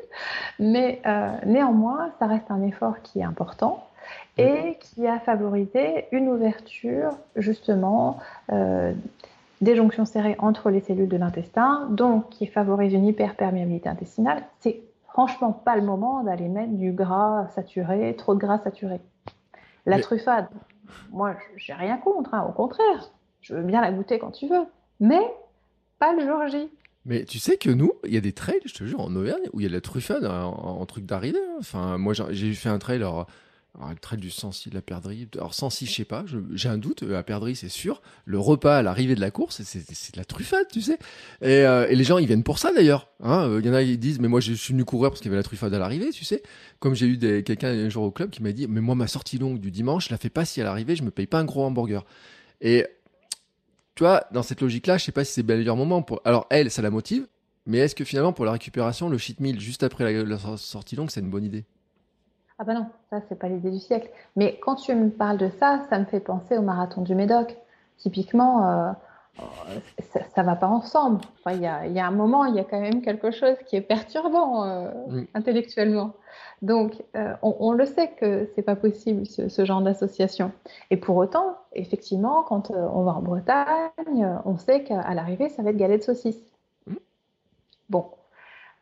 Mais euh, néanmoins, ça reste un effort qui est important et qui a favorisé une ouverture justement des jonctions serrées entre les cellules de l'intestin, donc qui favorise une hyperperméabilité intestinale. C'est franchement pas le moment d'aller mettre du gras saturé, trop de gras saturé. La truffade, moi, j'ai rien contre, hein, au contraire. Je veux bien la goûter quand tu veux, mais pas le jour J. Mais tu sais que nous, il y a des trails, je te jure, en Auvergne, où il y a de la truffade en, truc d'arrivée. Hein. Enfin, moi, j'ai fait un trail, alors, le trail du Sancy, de la perdrix. Alors, Sancy, je sais pas, j'ai un doute. La perdrix, c'est sûr. Le repas à l'arrivée de la course, c'est de la truffade, tu sais. Et, euh, et, les gens, ils viennent pour ça d'ailleurs. Hein. Il y en a, ils disent, mais moi, je suis venu courir parce qu'il y avait la truffade à l'arrivée, tu sais. Comme j'ai eu quelqu'un un jour au club qui m'a dit, mais moi, ma sortie longue du dimanche, je la fais pas si à l'arrivée, je me paye pas un gros hamburger. Et tu vois, dans cette logique-là, je sais pas si c'est le meilleur moment. Pour... Alors, elle, ça la motive. Mais est-ce que finalement, pour la récupération, le cheat meal juste après la sortie longue, c'est une bonne idée? Ah ben non, ça c'est pas l'idée du siècle. Mais quand tu me parles de ça, ça me fait penser au marathon du Médoc. Typiquement, euh, ça, ne va pas ensemble. il y, a, un moment, il y a quand même quelque chose qui est perturbant euh, intellectuellement. Donc, euh, on, le sait que c'est pas possible ce, genre d'association. Et pour autant, effectivement, quand on va en Bretagne, on sait qu'à l'arrivée, ça va être galette de saucisse. Mm. Bon,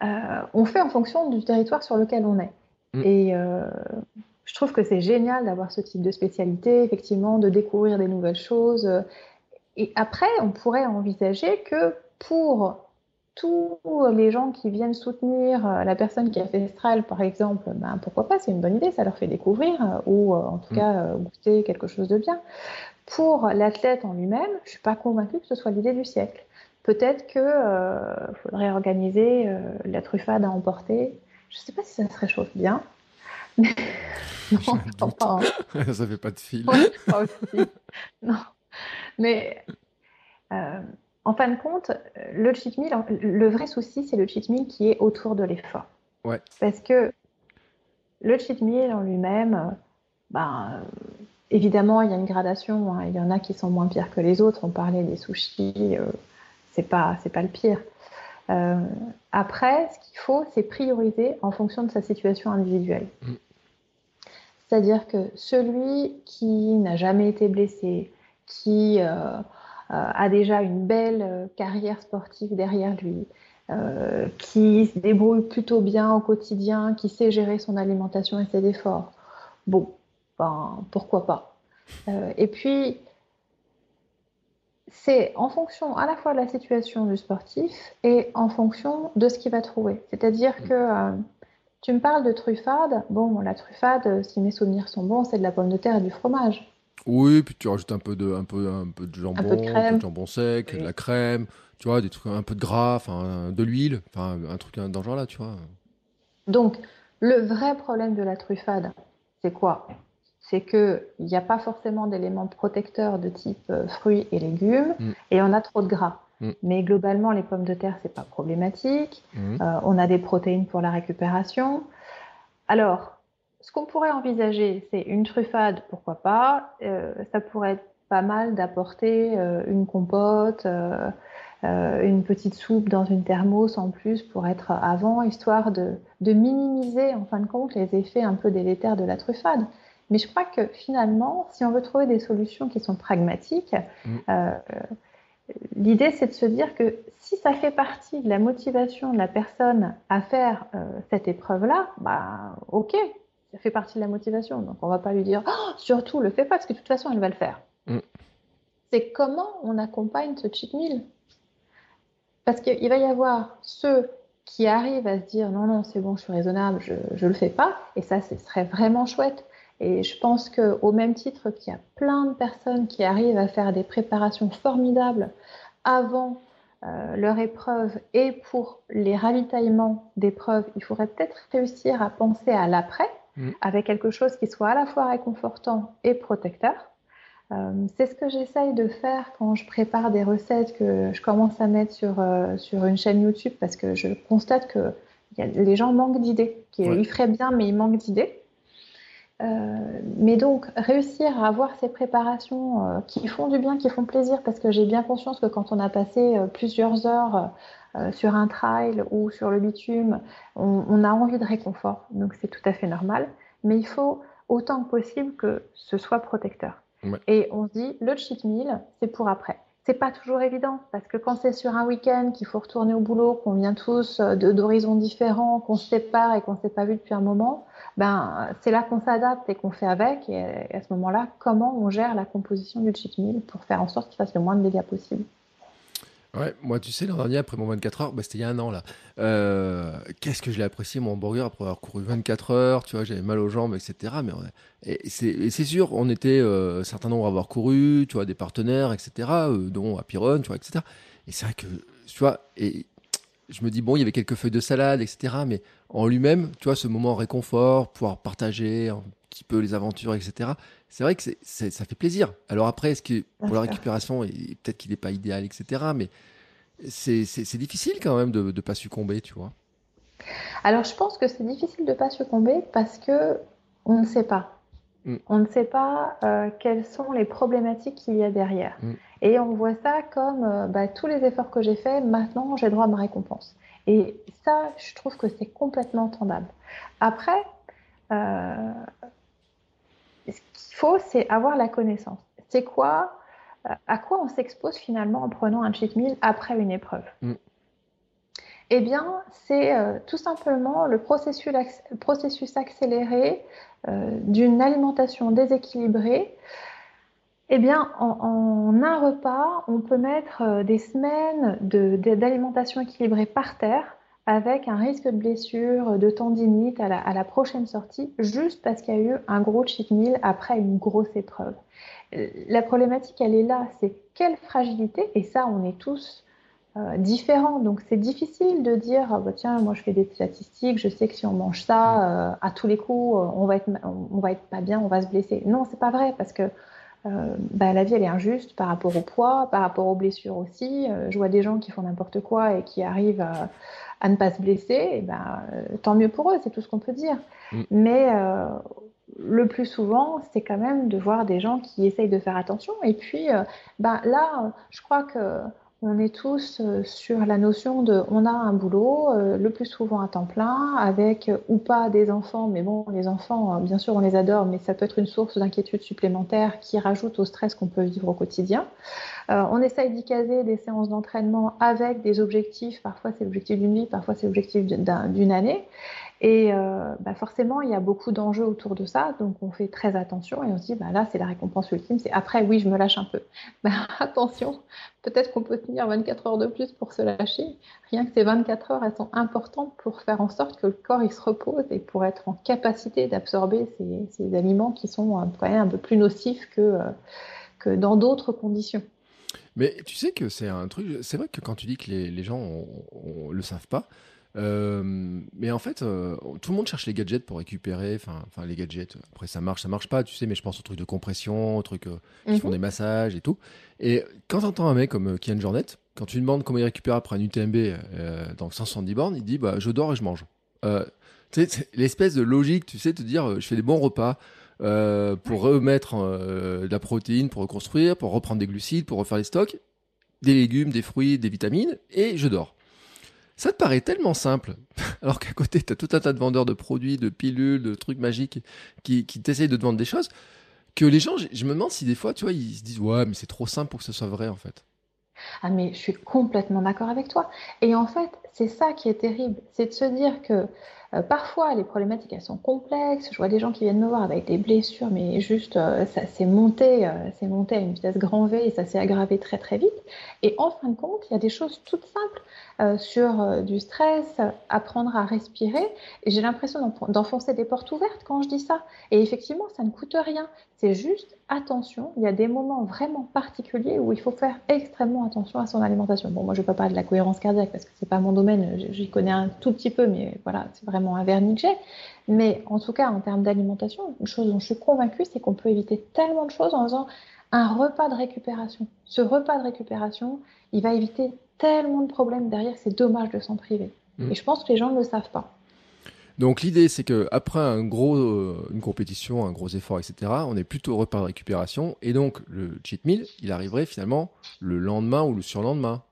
on fait en fonction du territoire sur lequel on est. Mm. Et euh, je trouve que c'est génial d'avoir ce type de spécialité, effectivement, de découvrir des nouvelles choses. Et après, on pourrait envisager que pour tous les gens qui viennent soutenir euh, la personne qui a fait Estral, par exemple, ben, pourquoi pas, c'est une bonne idée, ça leur fait découvrir euh, ou en tout mm. cas goûter quelque chose de bien. Pour l'athlète en lui-même, je ne suis pas convaincue que ce soit l'idée du siècle. Peut-être qu'il faudrait organiser la truffade à emporter je ne sais pas si ça se réchauffe bien. non, pas. Hein. ça fait pas de fil. pas aussi. Non. Mais euh, en fin de compte, le cheat meal, le vrai souci, c'est le cheat meal qui est autour de l'effort. Ouais. Parce que le cheat meal en lui-même, ben, évidemment, il y a une gradation. Hein. Il y en a qui sont moins pires que les autres. On parlait des sushis, euh, c'est pas, c'est pas le pire. Euh, après, ce qu'il faut, c'est prioriser en fonction de sa situation individuelle. Mm. C'est-à-dire que celui qui n'a jamais été blessé, qui euh, euh, a déjà une belle carrière sportive derrière lui, qui se débrouille plutôt bien au quotidien, qui sait gérer son alimentation et ses efforts, bon, ben, pourquoi pas. et puis, c'est en fonction à la fois de la situation du sportif et en fonction de ce qu'il va trouver. C'est-à-dire que euh, tu me parles de truffade. Bon, la truffade, si mes souvenirs sont bons, c'est de la pomme de terre et du fromage. Oui, puis tu rajoutes un peu de, un peu, un peu de jambon, un peu de, crème. jambon sec, de la crème, tu vois, des trucs, un peu de gras, de l'huile, enfin, un truc dans ce genre-là, tu vois. Donc, le vrai problème de la truffade, c'est quoi? C'est qu'il n'y a pas forcément d'éléments protecteurs de type euh, fruits et légumes, mm. et on a trop de gras. Mm. Mais globalement, les pommes de terre, c'est pas problématique. Mm. Euh, on a des protéines pour la récupération. Alors, ce qu'on pourrait envisager, c'est une truffade, pourquoi pas. Euh, ça pourrait être pas mal d'apporter une compote, une petite soupe dans une thermos en plus pour être avant, histoire de, minimiser en fin de compte les effets un peu délétères de la truffade. Mais je crois que finalement, si on veut trouver des solutions qui sont pragmatiques, mm. euh, l'idée c'est de se dire que si ça fait partie de la motivation de la personne à faire euh, cette épreuve-là, bah ok, ça fait partie de la motivation. Donc on va pas lui dire oh, surtout le fais pas parce que de toute façon elle va le faire. Mm. C'est comment on accompagne ce cheat meal? Parce qu'il va y avoir ceux qui arrivent à se dire non, non, c'est bon, je suis raisonnable, je ne le fais pas. Et ça, ce serait vraiment chouette. Et je pense qu'au même titre qu'il y a plein de personnes qui arrivent à faire des préparations formidables avant euh, leur épreuve et pour les ravitaillements d'épreuves, il faudrait peut-être réussir à penser à l'après mmh. avec quelque chose qui soit à la fois réconfortant et protecteur. Euh, c'est ce que j'essaye de faire quand je prépare des recettes que je commence à mettre sur, euh, sur une chaîne YouTube parce que je constate que les gens manquent d'idées. Ils feraient bien, mais ils manquent d'idées. Euh, mais donc, réussir à avoir ces préparations qui font du bien, qui font plaisir, parce que j'ai bien conscience que quand on a passé plusieurs heures sur un trail ou sur le bitume, on, on a envie de réconfort. Donc, c'est tout à fait normal. Mais il faut autant que possible que ce soit protecteur. Et on se dit, le cheat meal, c'est pour après. C'est pas toujours évident parce que quand c'est sur un week-end qu'il faut retourner au boulot, qu'on vient tous euh, d'horizons différents, qu'on se sépare et qu'on s'est pas vu depuis un moment, ben c'est là qu'on s'adapte et qu'on fait avec. Et à ce moment-là, comment on gère la composition du cheat meal pour faire en sorte qu'il fasse le moins de dégâts possible? Ouais, moi, tu sais, l'an dernier, après mon 24 heures, bah, c'était il y a un an, là. Euh, qu'est-ce que je l'ai apprécié, mon hamburger, après avoir couru 24 heures, tu vois, j'avais mal aux jambes, etc. Mais c'est sûr, on était euh, certains nombre à avoir couru, tu vois, des partenaires, etc., euh, dont Apiron, tu vois, etc. Et c'est vrai que, tu vois, et je me dis, bon, il y avait quelques feuilles de salade, etc., mais en lui-même, tu vois, ce moment réconfort, pouvoir partager un petit peu les aventures, etc., c'est vrai que ça fait plaisir. Alors après, est-ce que pour la récupération, peut-être qu'il n'est pas idéal, etc. Mais c'est, difficile quand même de ne pas succomber, tu vois. Alors je pense que c'est difficile de ne pas succomber parce que on ne sait pas. Mm. On ne sait pas euh, quelles sont les problématiques qu'il y a derrière. Mm. Et on voit ça comme euh, bah, tous les efforts que j'ai faits, maintenant j'ai droit à ma récompense. Et ça, je trouve que c'est complètement entendable. Après, euh, faut, c'est avoir la connaissance. C'est quoi, à quoi on s'expose finalement en prenant un cheat meal après une épreuve? Mm. Eh bien, c'est euh, tout simplement le processus, processus accéléré d'une alimentation déséquilibrée. Eh bien, en, un repas, on peut mettre des semaines d'alimentation équilibrée par terre avec un risque de blessure, de tendinite à la, prochaine sortie, juste parce qu'il y a eu un gros cheat meal après une grosse épreuve. Euh, la problématique, elle est là, c'est quelle fragilité, et ça, on est tous euh, différents, donc c'est difficile de dire, ah bah tiens, moi je fais des statistiques, je sais que si on mange ça, euh, à tous les coups, on va, être, on va être pas bien, on va se blesser. Non, c'est pas vrai, parce que bah, la vie elle est injuste par rapport au poids, par rapport aux blessures aussi. je vois des gens qui font n'importe quoi et qui arrivent à, à ne pas se blesser, et euh, tant mieux pour eux, c'est tout ce qu'on peut dire. Mm. Mais euh, le plus souvent, c'est quand même de voir des gens qui essayent de faire attention. Et puis, euh, là, je crois que on est tous sur la notion de on a un boulot, le plus souvent à temps plein, avec ou pas des enfants, mais bon, les enfants, bien sûr, on les adore, mais ça peut être une source d'inquiétude supplémentaire qui rajoute au stress qu'on peut vivre au quotidien. Euh, on essaye d'y caser des séances d'entraînement avec des objectifs. Parfois, c'est l'objectif d'une vie, parfois, c'est l'objectif d'une année. Et euh, bah forcément, il y a beaucoup d'enjeux autour de ça, donc on fait très attention et on se dit, bah là, c'est la récompense ultime, c'est après, oui, je me lâche un peu. Attention, peut-être qu'on peut tenir 24 heures de plus pour se lâcher. Rien que ces 24 heures, elles sont importantes pour faire en sorte que le corps il se repose et pour être en capacité d'absorber ces, aliments qui sont quand même un peu plus nocifs euh, que dans d'autres conditions. Mais tu sais que c'est un truc, c'est vrai que quand tu dis que les, les gens ne le savent pas, euh, mais en fait, euh, tout le monde cherche les gadgets pour récupérer. Enfin, les gadgets. Après, ça marche, ça marche pas, tu sais. Mais je pense aux trucs de compression, aux trucs euh, qui font mhm. des massages et tout. Et quand t'entends un mec comme Kian Jornet, quand tu lui demandes comment il récupère après un UTMB dans 170 bornes, il dit bah je dors et je mange. tu sais, l'espèce de logique, tu sais, te dire je fais des bons repas. Pour remettre de la protéine, pour reconstruire, pour reprendre des glucides, pour refaire les stocks, des légumes, des fruits, des vitamines, et je dors. Ça te paraît tellement simple, alors qu'à côté, tu as tout un tas de vendeurs de produits, de pilules, de trucs magiques qui, qui t'essayent de te vendre des choses, que les gens, je, me demande si des fois, tu vois, ils se disent, ouais, mais c'est trop simple pour que ce soit vrai, en fait. Ah, mais je suis complètement d'accord avec toi. Et en fait, c'est ça qui est terrible, c'est de se dire que euh, parfois, les problématiques, elles sont complexes. Je vois des gens qui viennent me voir avec des blessures, mais juste, euh, ça s'est monté, euh, c'est monté à une vitesse grand V et ça s'est aggravé très très vite. Et en fin de compte, il y a des choses toutes simples sur du stress, apprendre à respirer. Et j'ai l'impression d'enfoncer des portes ouvertes quand je dis ça. Et effectivement, ça ne coûte rien. C'est juste attention. Il y a des moments vraiment particuliers où il faut faire extrêmement attention à son alimentation. Bon, moi, je ne peux pas parler de la cohérence cardiaque parce que c'est pas mon domaine. J'y connais un tout petit peu, mais voilà, c'est vraiment un vernis que j'ai. Mais en tout cas, en termes d'alimentation, une chose dont je suis convaincue, c'est qu'on peut éviter tellement de choses en faisant un repas de récupération. Ce repas de récupération, il va éviter tellement de problèmes derrière, c'est dommage de s'en priver. Mmh. Et je pense que les gens ne le savent pas. Donc l'idée, c'est que après un gros, euh, une compétition, un gros effort, etc., on est plutôt au repas de récupération. Et donc le cheat meal, il arriverait finalement le lendemain ou le surlendemain.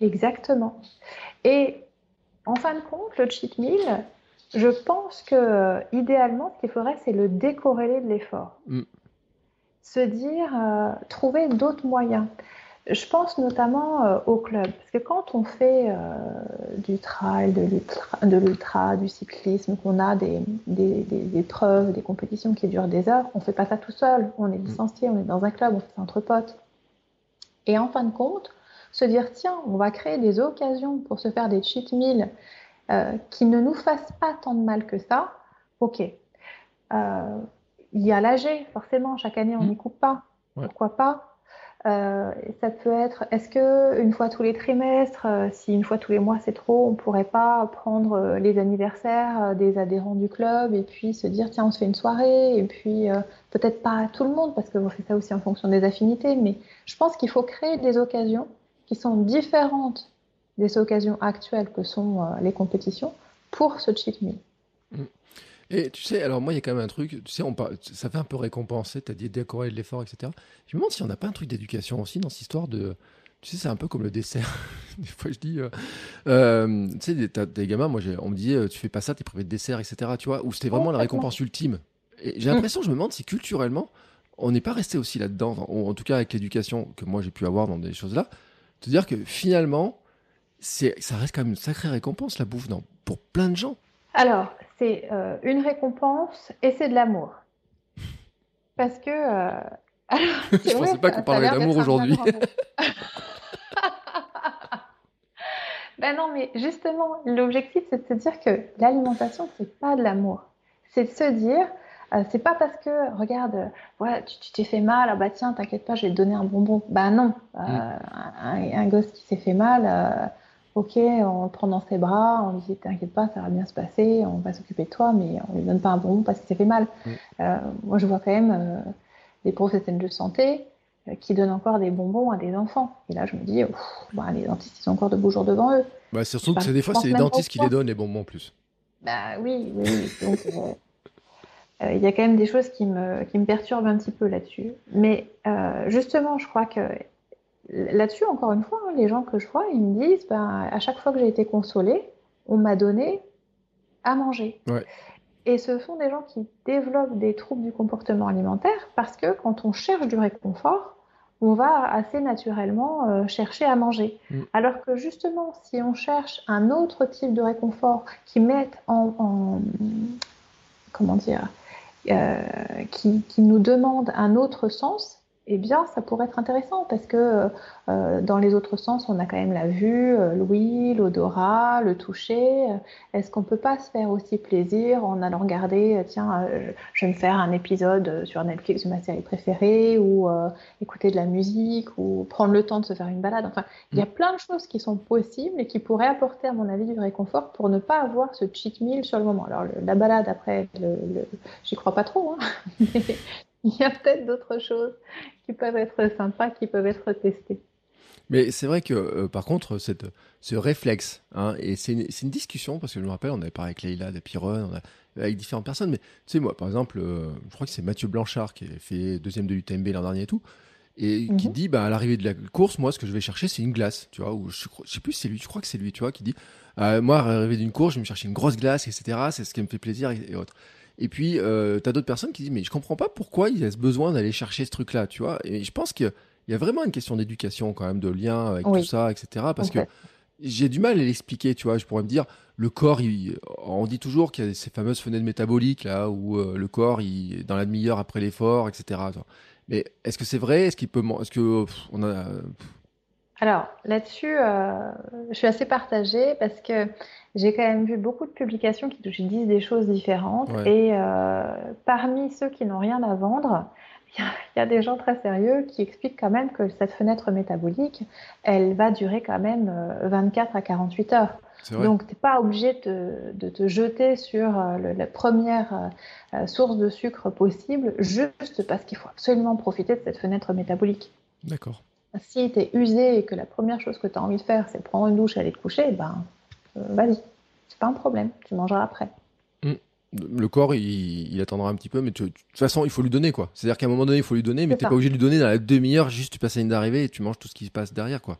Exactement. Et en fin de compte, le cheat meal, je pense que idéalement, ce qu'il faudrait, c'est le décorréler de l'effort. Mm. Se dire, euh, trouver d'autres moyens. Je pense notamment euh, au club, parce que quand on fait euh, du trail, de l'ultra, du cyclisme, qu'on a des, des, des, preuves, des compétitions qui durent des heures, on ne fait pas ça tout seul. On est licencié, on est dans un club, on fait ça entre potes. Et en fin de compte, se dire tiens, on va créer des occasions pour se faire des cheat meals euh, qui ne nous fassent pas tant de mal que ça. Ok. Euh, il y a l'AG, forcément, chaque année on mmh. n'y coupe pas. Pourquoi pas? Euh, ça peut être, est-ce que une fois tous les trimestres, si une fois tous les mois c'est trop, on pourrait pas prendre les anniversaires des adhérents du club et puis se dire tiens on se fait une soirée et puis peut-être pas à tout le monde parce que vous faites ça aussi en fonction des affinités, mais je pense qu'il faut créer des occasions qui sont différentes des occasions actuelles que sont euh, les compétitions pour ce cheat meal. Mm. Et tu sais, alors moi, il y a quand même un truc, tu sais, on parle, ça fait un peu récompenser, tu as dit décorer de l'effort, etc. Je me demande si on n'a pas un truc d'éducation aussi dans cette histoire de. Tu sais, c'est un peu comme le dessert. des fois, je dis. Euh, euh, tu sais, des, des gamins, moi, on me dit, tu fais pas ça, t'es privé de dessert, etc. Tu vois, où c'était vraiment la récompense ultime. Et j'ai l'impression, je me demande si culturellement, on n'est pas resté aussi là-dedans, en tout cas avec l'éducation que moi j'ai pu avoir dans des choses là, te dire que finalement, ça reste quand même une sacrée récompense, la bouffe, non pour plein de gens. Alors, c'est euh, une récompense et c'est de l'amour. Parce que. Euh, Je ne pensais pas qu'on parlait d'amour aujourd'hui. ben non, mais justement, l'objectif, c'est de se dire que l'alimentation, c'est pas de l'amour. C'est de se dire, euh, c'est pas parce que, regarde, voilà, tu t'es fait mal, ah bah tiens, t'inquiète pas, je vais te donner un bonbon. Bah non, euh, mm. un, gosse qui s'est fait mal, euh, ok, on le prend dans ses bras, on lui dit t'inquiète pas, ça va bien se passer, on va s'occuper de toi, mais on lui donne pas un bonbon parce qu'il s'est fait mal. Mm. moi, je vois quand même des professionnels de santé qui donnent encore des bonbons à des enfants. Et là, je me dis, bah, les dentistes, ils ont encore de beaux jours devant eux. Bah, surtout que des fois, c'est les dentistes qui les donnent les bonbons en plus. Bah oui, oui. Donc, il y a quand même des choses qui me, qui me perturbent un petit peu là-dessus. Mais euh, justement, je crois que là-dessus, encore une fois, hein, les gens que je vois, ils me disent, ben, à chaque fois que j'ai été consolée, on m'a donné à manger. Et ce sont des gens qui développent des troubles du comportement alimentaire parce que quand on cherche du réconfort, on va assez naturellement euh, chercher à manger. Mm. Alors que justement, si on cherche un autre type de réconfort qui mette en, comment dire, euh, qui, qui, nous demande un autre sens, eh bien, ça pourrait être intéressant parce que euh, dans les autres sens, on a quand même la vue, euh, l'ouïe, l'odorat, le toucher. Est-ce qu'on peut pas se faire aussi plaisir en allant regarder, euh, tiens, je vais me faire un épisode sur Netflix de ma série préférée ou écouter de la musique ou prendre le temps de se faire une balade. Enfin, il y a mm. plein de choses qui sont possibles et qui pourraient apporter, à mon avis, du réconfort pour ne pas avoir ce cheat meal sur le moment. Alors, la balade, après, j'y crois pas trop, hein, il y a peut-être d'autres choses qui peuvent être sympas, qui peuvent être testées. Mais c'est vrai que, euh, par contre, cette, ce réflexe, hein, et c'est une, une, discussion, parce que je me rappelle, on avait parlé avec Leïla de Piron, avec différentes personnes, mais tu sais, moi, par exemple, euh, je crois que c'est Mathieu Blanchard qui a fait deuxième de UTMB l'an dernier et tout, et qui mhm. dit, bah, à l'arrivée de la course, moi, ce que je vais chercher, c'est une glace, tu vois, ou je, je sais plus si c'est lui, je crois que c'est lui, tu vois, qui dit, euh, moi, à l'arrivée d'une course, je vais me chercher une grosse glace, etc., c'est ce qui me fait plaisir et, et autres. Et puis, euh, tu as d'autres personnes qui disent, mais je comprends pas pourquoi il y a ce besoin d'aller chercher ce truc-là, tu vois. Et je pense qu'il y a vraiment une question d'éducation, quand même, de lien avec tout ça, etc. Parce que j'ai du mal à l'expliquer, tu vois. Je pourrais me dire, le corps, on dit toujours qu'il y a ces fameuses fenêtres métaboliques, là, où euh, le corps, il, dans la demi-heure après l'effort, etc. Mais est-ce que c'est vrai? Est-ce qu'il peut. Est-ce que. on a. Alors, là-dessus, euh, je suis assez partagée parce que j'ai quand même vu beaucoup de publications qui disent des choses différentes. Et euh, parmi ceux qui n'ont rien à vendre, il y, a des gens très sérieux qui expliquent quand même que cette fenêtre métabolique, elle va durer quand même 24 euh, à 48 heures. Donc, tu n'es pas obligé de, te jeter sur euh, la première source de sucre possible juste parce qu'il faut absolument profiter de cette fenêtre métabolique. D'accord. Si tu es usé et que la première chose que tu as envie de faire, c'est prendre une douche et aller te coucher, ben, vas-y, c'est pas un problème, tu mangeras après. Hmm. Le corps, il, attendra un petit peu, mais de toute façon, il faut lui donner, quoi. C'est-à-dire qu'à un moment donné, il faut lui donner, mais t'es pas obligé de lui donner dans la demi-heure, juste tu passes à une d'arrivée et tu manges tout ce qui se passe derrière, quoi.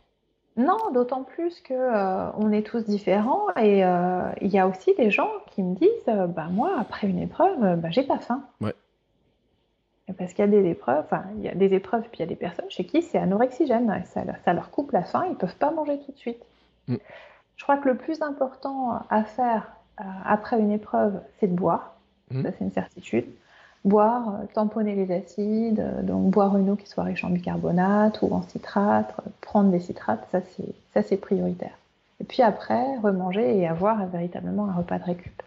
Non, d'autant plus que euh, on est tous différents et euh, il y a aussi des gens qui me disent, bah moi, après une épreuve, bah, j'ai pas faim. Ouais. Parce qu'il y a des épreuves, enfin, il y a des épreuves, puis il y a des personnes chez qui c'est anorexigène, ça, ça leur coupe la faim, ils peuvent pas manger tout de suite. Hmm. Je crois que le plus important à faire euh, après une épreuve, c'est de boire. Mmh. Ça, c'est une certitude. Boire, euh, tamponner les acides, euh, donc boire une eau qui soit riche en bicarbonate ou en citrate, prendre des citrates, ça c'est, ça c'est prioritaire. Et puis après, remanger et avoir véritablement un repas de récup.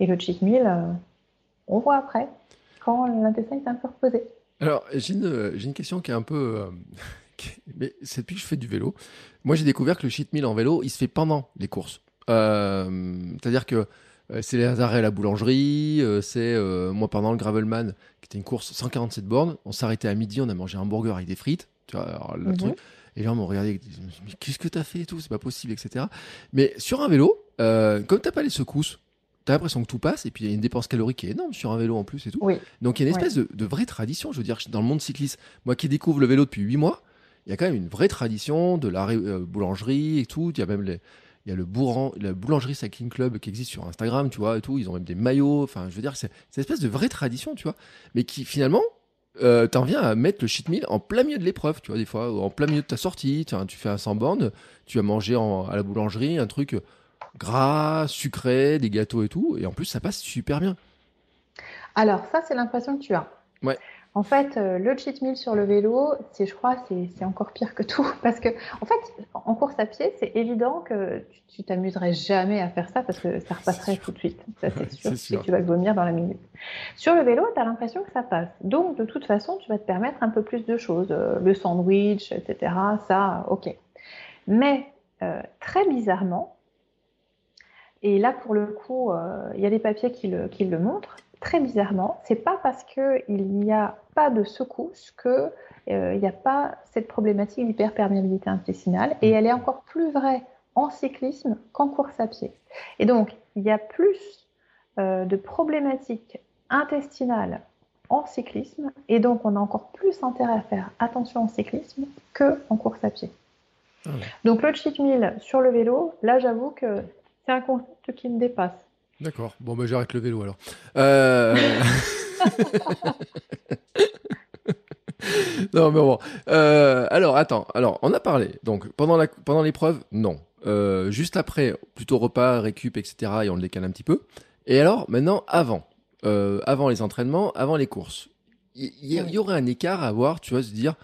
Et le cheat meal, on voit après, quand l'intestin est un peu reposé. Alors, j'ai une, j'ai une question qui est un peu mais c'est depuis que je fais du vélo. Moi, j'ai découvert que le cheat meal en vélo, il se fait pendant les courses. Euh, c'est-à-dire que euh, c'est les arrêts à la boulangerie, euh, c'est moi pendant le Gravelman, qui était une course 147 bornes, on s'arrêtait à midi, on a mangé un burger avec des frites, tu vois, le mhm. truc. Et les gens m'ont regardé, mais qu'est-ce que t'as fait et tout, c'est pas possible, etc. Mais sur un vélo, comme t'as pas les secousses, t'as l'impression que tout passe, et puis il y a une dépense calorique qui est énorme sur un vélo en plus et tout. Donc il y a une espèce de, de, vraie tradition, je veux dire, dans le monde cycliste. Moi qui découvre le vélo depuis 8 mois, il y a quand même une vraie tradition de la euh, boulangerie et tout. Il y a même les, il y a le bourran, la boulangerie Cycling Club qui existe sur Instagram, tu vois, et tout. Ils ont même des maillots. Enfin, je veux dire, c'est une espèce de vraie tradition, tu vois. Mais qui, finalement, euh, t'en viens à mettre le cheat meal en plein milieu de l'épreuve, tu vois, des fois, en plein milieu de ta sortie. Tu, tu fais un 100 bornes, tu as mangé à la boulangerie un truc gras, sucré, des gâteaux et tout. Et en plus, ça passe super bien. Alors, ça, c'est l'impression que tu as. Ouais. En fait, euh, le cheat meal sur le vélo, c'est, je crois, c'est encore pire que tout. Parce que, en fait, en course à pied, c'est évident que tu, t'amuserais jamais à faire ça parce que ça repasserait tout de suite. Ça, c'est sûr. tu vas le vomir dans la minute. Sur le vélo, tu as l'impression que ça passe. Donc, de toute façon, tu vas te permettre un peu plus de choses. Euh, le sandwich, etc. Ça, ok. Mais, euh, très bizarrement, et là, pour le coup, il y a des papiers qui le, qui le montrent, très bizarrement, c'est pas parce qu'il n'y a pas de secousse que euh, il n'y a pas cette problématique d'hyperperméabilité intestinale et elle est encore plus vraie en cyclisme qu'en course à pied. Et donc, il y a plus euh, de problématiques intestinales en cyclisme et donc on a encore plus intérêt à faire attention en cyclisme que en course à pied. Ah donc le cheat meal sur le vélo, là j'avoue que c'est un concept qui me dépasse. D'accord. Bon, bah, j'arrête le vélo alors. Euh, non, mais bon. Euh, alors, attends. Alors, on a parlé. Donc, pendant la, pendant l'épreuve, non. Euh, juste après, plutôt repas, récup, etc. Et on le décale un petit peu. Et alors, maintenant, avant. Avant les entraînements, avant les courses. Il y, aurait un écart à avoir, tu vois, se dire,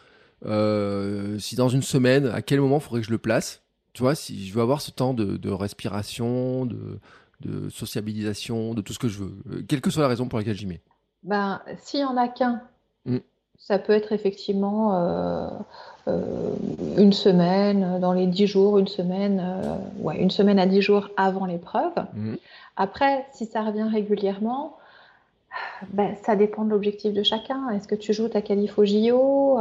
si dans une semaine, à quel moment faudrait que je le place? Tu vois, si je veux avoir ce temps de, de respiration, de, de sociabilisation, de tout ce que je veux, quelle que soit la raison pour laquelle j'y mets. Ben, s'il y en a qu'un, mm. ça peut être effectivement euh, euh, une semaine, dans les dix jours, une semaine, euh, ouais, une semaine à dix jours avant l'épreuve. Mm. Après, si ça revient régulièrement, ben, ça dépend de l'objectif de chacun. Est-ce que tu joues ta qualif au JO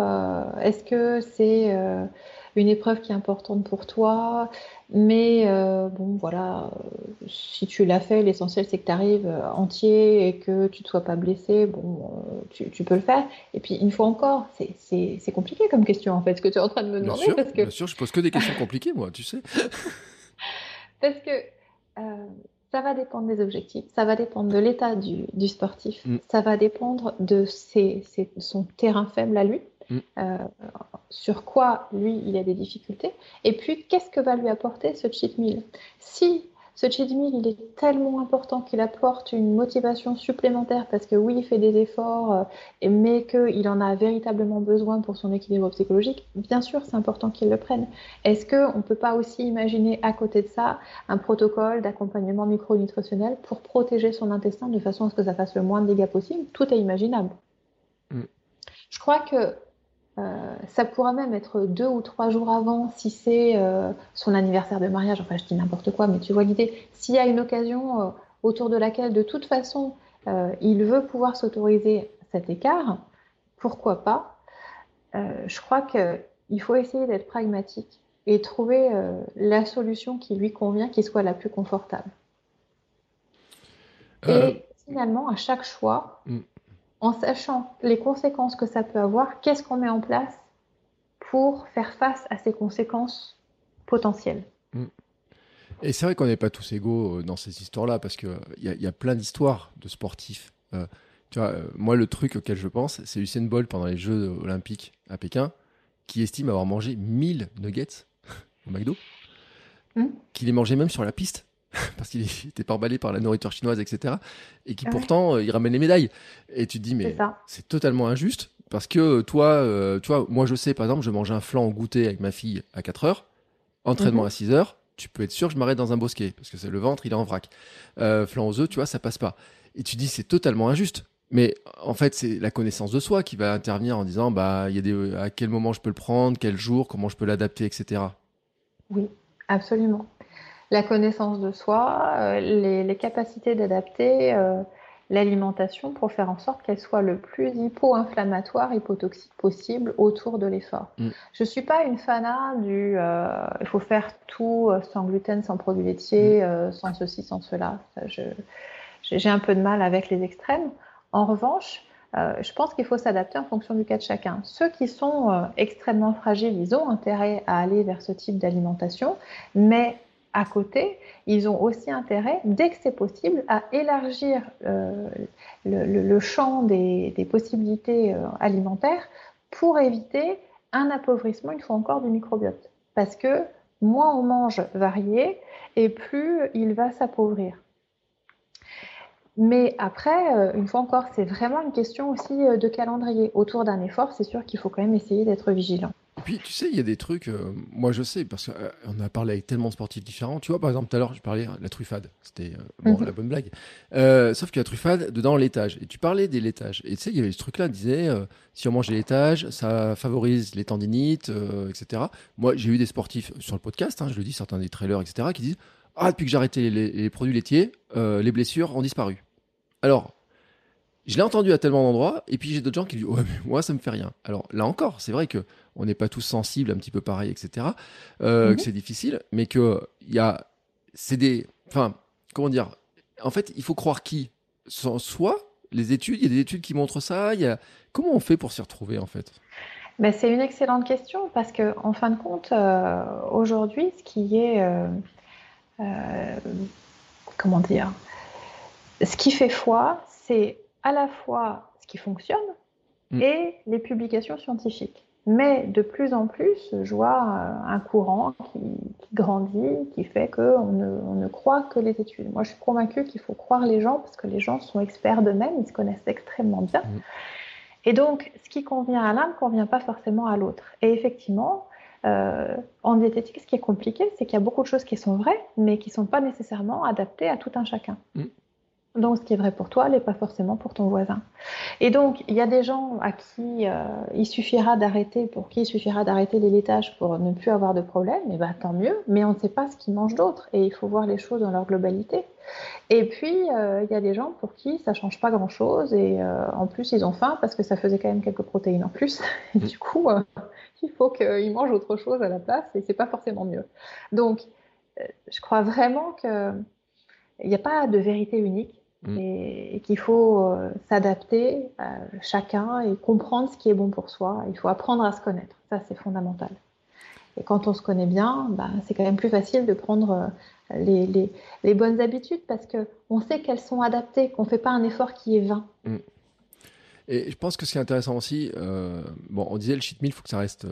Est-ce que c'est une épreuve qui est importante pour toi. Mais euh, bon, voilà, si tu l'as fait, l'essentiel c'est que tu arrives euh, entier et que tu ne sois pas blessé. Bon, euh, tu, peux le faire. Et puis, une fois encore, c'est compliqué comme question en fait, ce que tu es en train de me demander. Bien sûr, parce que... bien sûr je pose que des questions compliquées, moi, tu sais. parce que ça va dépendre des objectifs, ça va dépendre de l'état du, sportif, mm. ça va dépendre de ses, son terrain faible à lui. Mm. Euh, sur quoi lui il a des difficultés, et puis qu'est-ce que va lui apporter ce cheat meal? Si ce cheat meal il est tellement important qu'il apporte une motivation supplémentaire parce que oui il fait des efforts, euh, mais qu'il en a véritablement besoin pour son équilibre psychologique, bien sûr c'est important qu'il le prenne. Est-ce qu'on ne peut pas aussi imaginer à côté de ça un protocole d'accompagnement micronutritionnel pour protéger son intestin de façon à ce que ça fasse le moins de dégâts possible? Tout est imaginable. Mm. Je crois que euh, ça pourra même être deux ou trois jours avant si c'est euh, son anniversaire de mariage. Enfin, je dis n'importe quoi, mais tu vois l'idée. S'il y a une occasion euh, autour de laquelle, de toute façon, il veut pouvoir s'autoriser cet écart, pourquoi pas? Je crois qu'il faut essayer d'être pragmatique et trouver la solution qui lui convient, qui soit la plus confortable. Et finalement, à chaque choix, mm en sachant les conséquences que ça peut avoir, qu'est-ce qu'on met en place pour faire face à ces conséquences potentielles. Mm. Et c'est vrai qu'on n'est pas tous égaux euh, dans ces histoires-là, parce qu'il y, y, a plein d'histoires de sportifs. Euh, tu vois, euh, moi, le truc auquel je pense, c'est Usain Bolt pendant les Jeux olympiques à Pékin, qui estime avoir mangé 1000 nuggets au McDo, mm. qu'il les mangeait même sur la piste. parce qu'il était pas emballé par la nourriture chinoise, etc. Et qui pourtant, euh, il ramène les médailles. Et tu te dis, mais c'est totalement injuste. Parce que toi, euh, tu vois, moi je sais, par exemple, je mange un flan au goûter avec ma fille à 4 heures, entraînement mhm. à 6 heures, tu peux être sûr que je m'arrête dans un bosquet, parce que c'est le ventre, il est en vrac. Euh, flan aux œufs, tu vois, ça passe pas. Et tu dis, c'est totalement injuste. Mais en fait, c'est la connaissance de soi qui va intervenir en disant, bah, il y a des, à quel moment je peux le prendre, quel jour, comment je peux l'adapter, etc. Oui, absolument la connaissance de soi, euh, les, capacités d'adapter euh, l'alimentation pour faire en sorte qu'elle soit le plus hypo-inflammatoire, hypotoxique possible autour de l'effort. Mm. Je ne suis pas une fanat du euh, il faut faire tout sans gluten, sans produits laitiers, mm. sans ceci, sans cela. J'ai un peu de mal avec les extrêmes. En revanche, je pense qu'il faut s'adapter en fonction du cas de chacun. Ceux qui sont extrêmement fragiles, ils ont intérêt à aller vers ce type d'alimentation, mais à côté, ils ont aussi intérêt, dès que c'est possible, à élargir euh, le, champ des, possibilités euh, alimentaires pour éviter un appauvrissement, une fois encore, du microbiote. Parce que moins on mange varié et plus il va s'appauvrir. Mais après, euh, une fois encore, c'est vraiment une question aussi de calendrier. Autour d'un effort, c'est sûr qu'il faut quand même essayer d'être vigilant. Et puis, tu sais, il y a des trucs, euh, moi je sais, parce qu'on euh, a parlé avec tellement de sportifs différents. Tu vois, par exemple, tout à l'heure, je parlais de la truffade. C'était euh, bon, mhm. la bonne blague. sauf que la truffade, dedans, laitage. Et tu parlais des laitages. Et tu sais, il y avait ce truc-là, disait, si on mange des laitages, ça favorise les tendinites, etc. Moi, j'ai eu des sportifs sur le podcast, hein, je le dis, certains des trailers, etc., qui disent Ah, depuis que j'ai arrêté les, les, produits laitiers, les blessures ont disparu. Alors, je l'ai entendu à tellement d'endroits, et puis j'ai d'autres gens qui disent ouais mais moi ça me fait rien. Alors là encore, c'est vrai que on n'est pas tous sensibles, un petit peu pareil, etc. Euh, mhm. Que c'est difficile, mais que il y a, c'est des, enfin comment dire, en fait il faut croire qui, soit les études, il y a des études qui montrent ça. Il y a comment on fait pour s'y retrouver en fait? Ben, c'est une excellente question parce que en fin de compte, euh, aujourd'hui, ce qui est, euh, comment dire, ce qui fait foi, c'est à la fois ce qui fonctionne, mm. et les publications scientifiques. Mais de plus en plus, je vois euh, un courant qui, grandit, qui fait qu'on ne, on ne croit que les études. Moi, je suis convaincue qu'il faut croire les gens parce que les gens sont experts d'eux-mêmes, ils se connaissent extrêmement bien. Mm. Et donc, ce qui convient à l'un ne convient pas forcément à l'autre. Et effectivement, euh, en diététique, ce qui est compliqué, c'est qu'il y a beaucoup de choses qui sont vraies, mais qui ne sont pas nécessairement adaptées à tout un chacun. Mm. Donc, ce qui est vrai pour toi n'est pas forcément pour ton voisin. Et donc, il y a des gens à qui euh, il suffira d'arrêter, pour qui il suffira d'arrêter les laitages pour ne plus avoir de problème, et ben tant mieux. Mais on ne sait pas ce qu'ils mangent d'autre, et il faut voir les choses dans leur globalité. Et puis, euh, il y a des gens pour qui ça change pas grand-chose, et euh, en plus, ils ont faim parce que ça faisait quand même quelques protéines en plus. Et du coup, il faut qu'ils mangent autre chose à la place, et c'est pas forcément mieux. Donc, je crois vraiment que il n'y a pas de vérité unique. Mm. et, qu'il faut euh, s'adapter à chacun et comprendre ce qui est bon pour soi. Il faut apprendre à se connaître. Ça, c'est fondamental. Et quand on se connaît bien, bah, c'est quand même plus facile de prendre euh, les, les, les bonnes habitudes parce qu'on sait qu'elles sont adaptées, qu'on ne fait pas un effort qui est vain. Mm. Et je pense que ce qui est intéressant aussi, euh, bon, on disait le cheat meal, il faut que ça reste.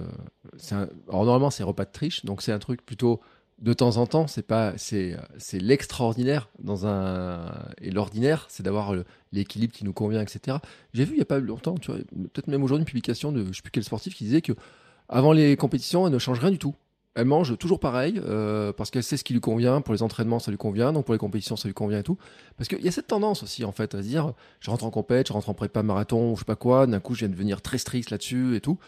Un, alors normalement, c'est repas de triche, donc c'est un truc plutôt de temps en temps, c'est pas, c'est, c'est l'extraordinaire dans un et l'ordinaire, c'est d'avoir l'équilibre qui nous convient, etc. J'ai vu il y a pas longtemps, tu vois, peut-être même aujourd'hui une publication de je sais plus quel sportif qui disait que avant les compétitions, elle ne change rien du tout. Elle mange toujours pareil euh, parce qu'elle sait ce qui lui convient. Pour les entraînements, ça lui convient. Donc pour les compétitions, ça lui convient et tout. Parce qu'il y a cette tendance aussi en fait à se dire, je rentre en compète, je rentre en prépa marathon, je sais pas quoi. D'un coup, je viens de devenir très strict là-dessus et tout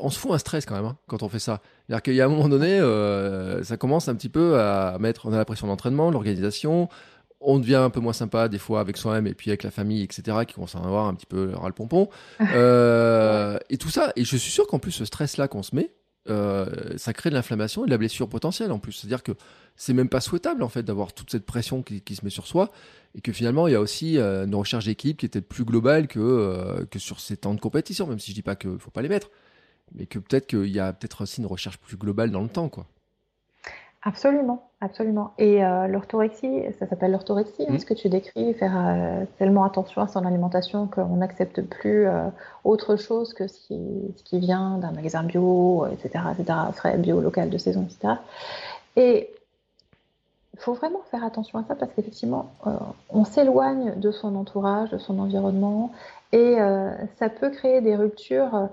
on se fout un stress quand même hein, quand on fait ça. C'est-à-dire qu'il y a un moment donné, euh, ça commence un petit peu à mettre, on a la pression d'entraînement, l'organisation, on devient un peu moins sympa des fois avec soi-même et puis avec la famille, etc., qui commence à avoir un petit peu ras le pompon. Euh, et tout ça, et je suis sûr qu'en plus ce stress-là qu'on se met, euh, ça crée de l'inflammation et de la blessure potentielle en plus. C'est-à-dire que c'est même pas souhaitable en fait d'avoir toute cette pression qui, qui, se met sur soi et que finalement il y a aussi une recherche d'équipe qui était plus globale que, que sur ces temps de compétition, même si je dis pas qu'il faut pas les mettre mais que peut-être qu'il y a peut-être aussi une recherche plus globale dans le temps, quoi. Absolument, absolument. Et euh, l'orthorexie, ça s'appelle l'orthorexie, hein, mmh. ce que tu décris, faire euh, tellement attention à son alimentation qu'on n'accepte plus euh, autre chose que ce qui, ce qui vient d'un magasin bio, etc., etc., frais, bio, local, de saison, etc. Et il faut vraiment faire attention à ça parce qu'effectivement, on s'éloigne de son entourage, de son environnement, et ça peut créer des ruptures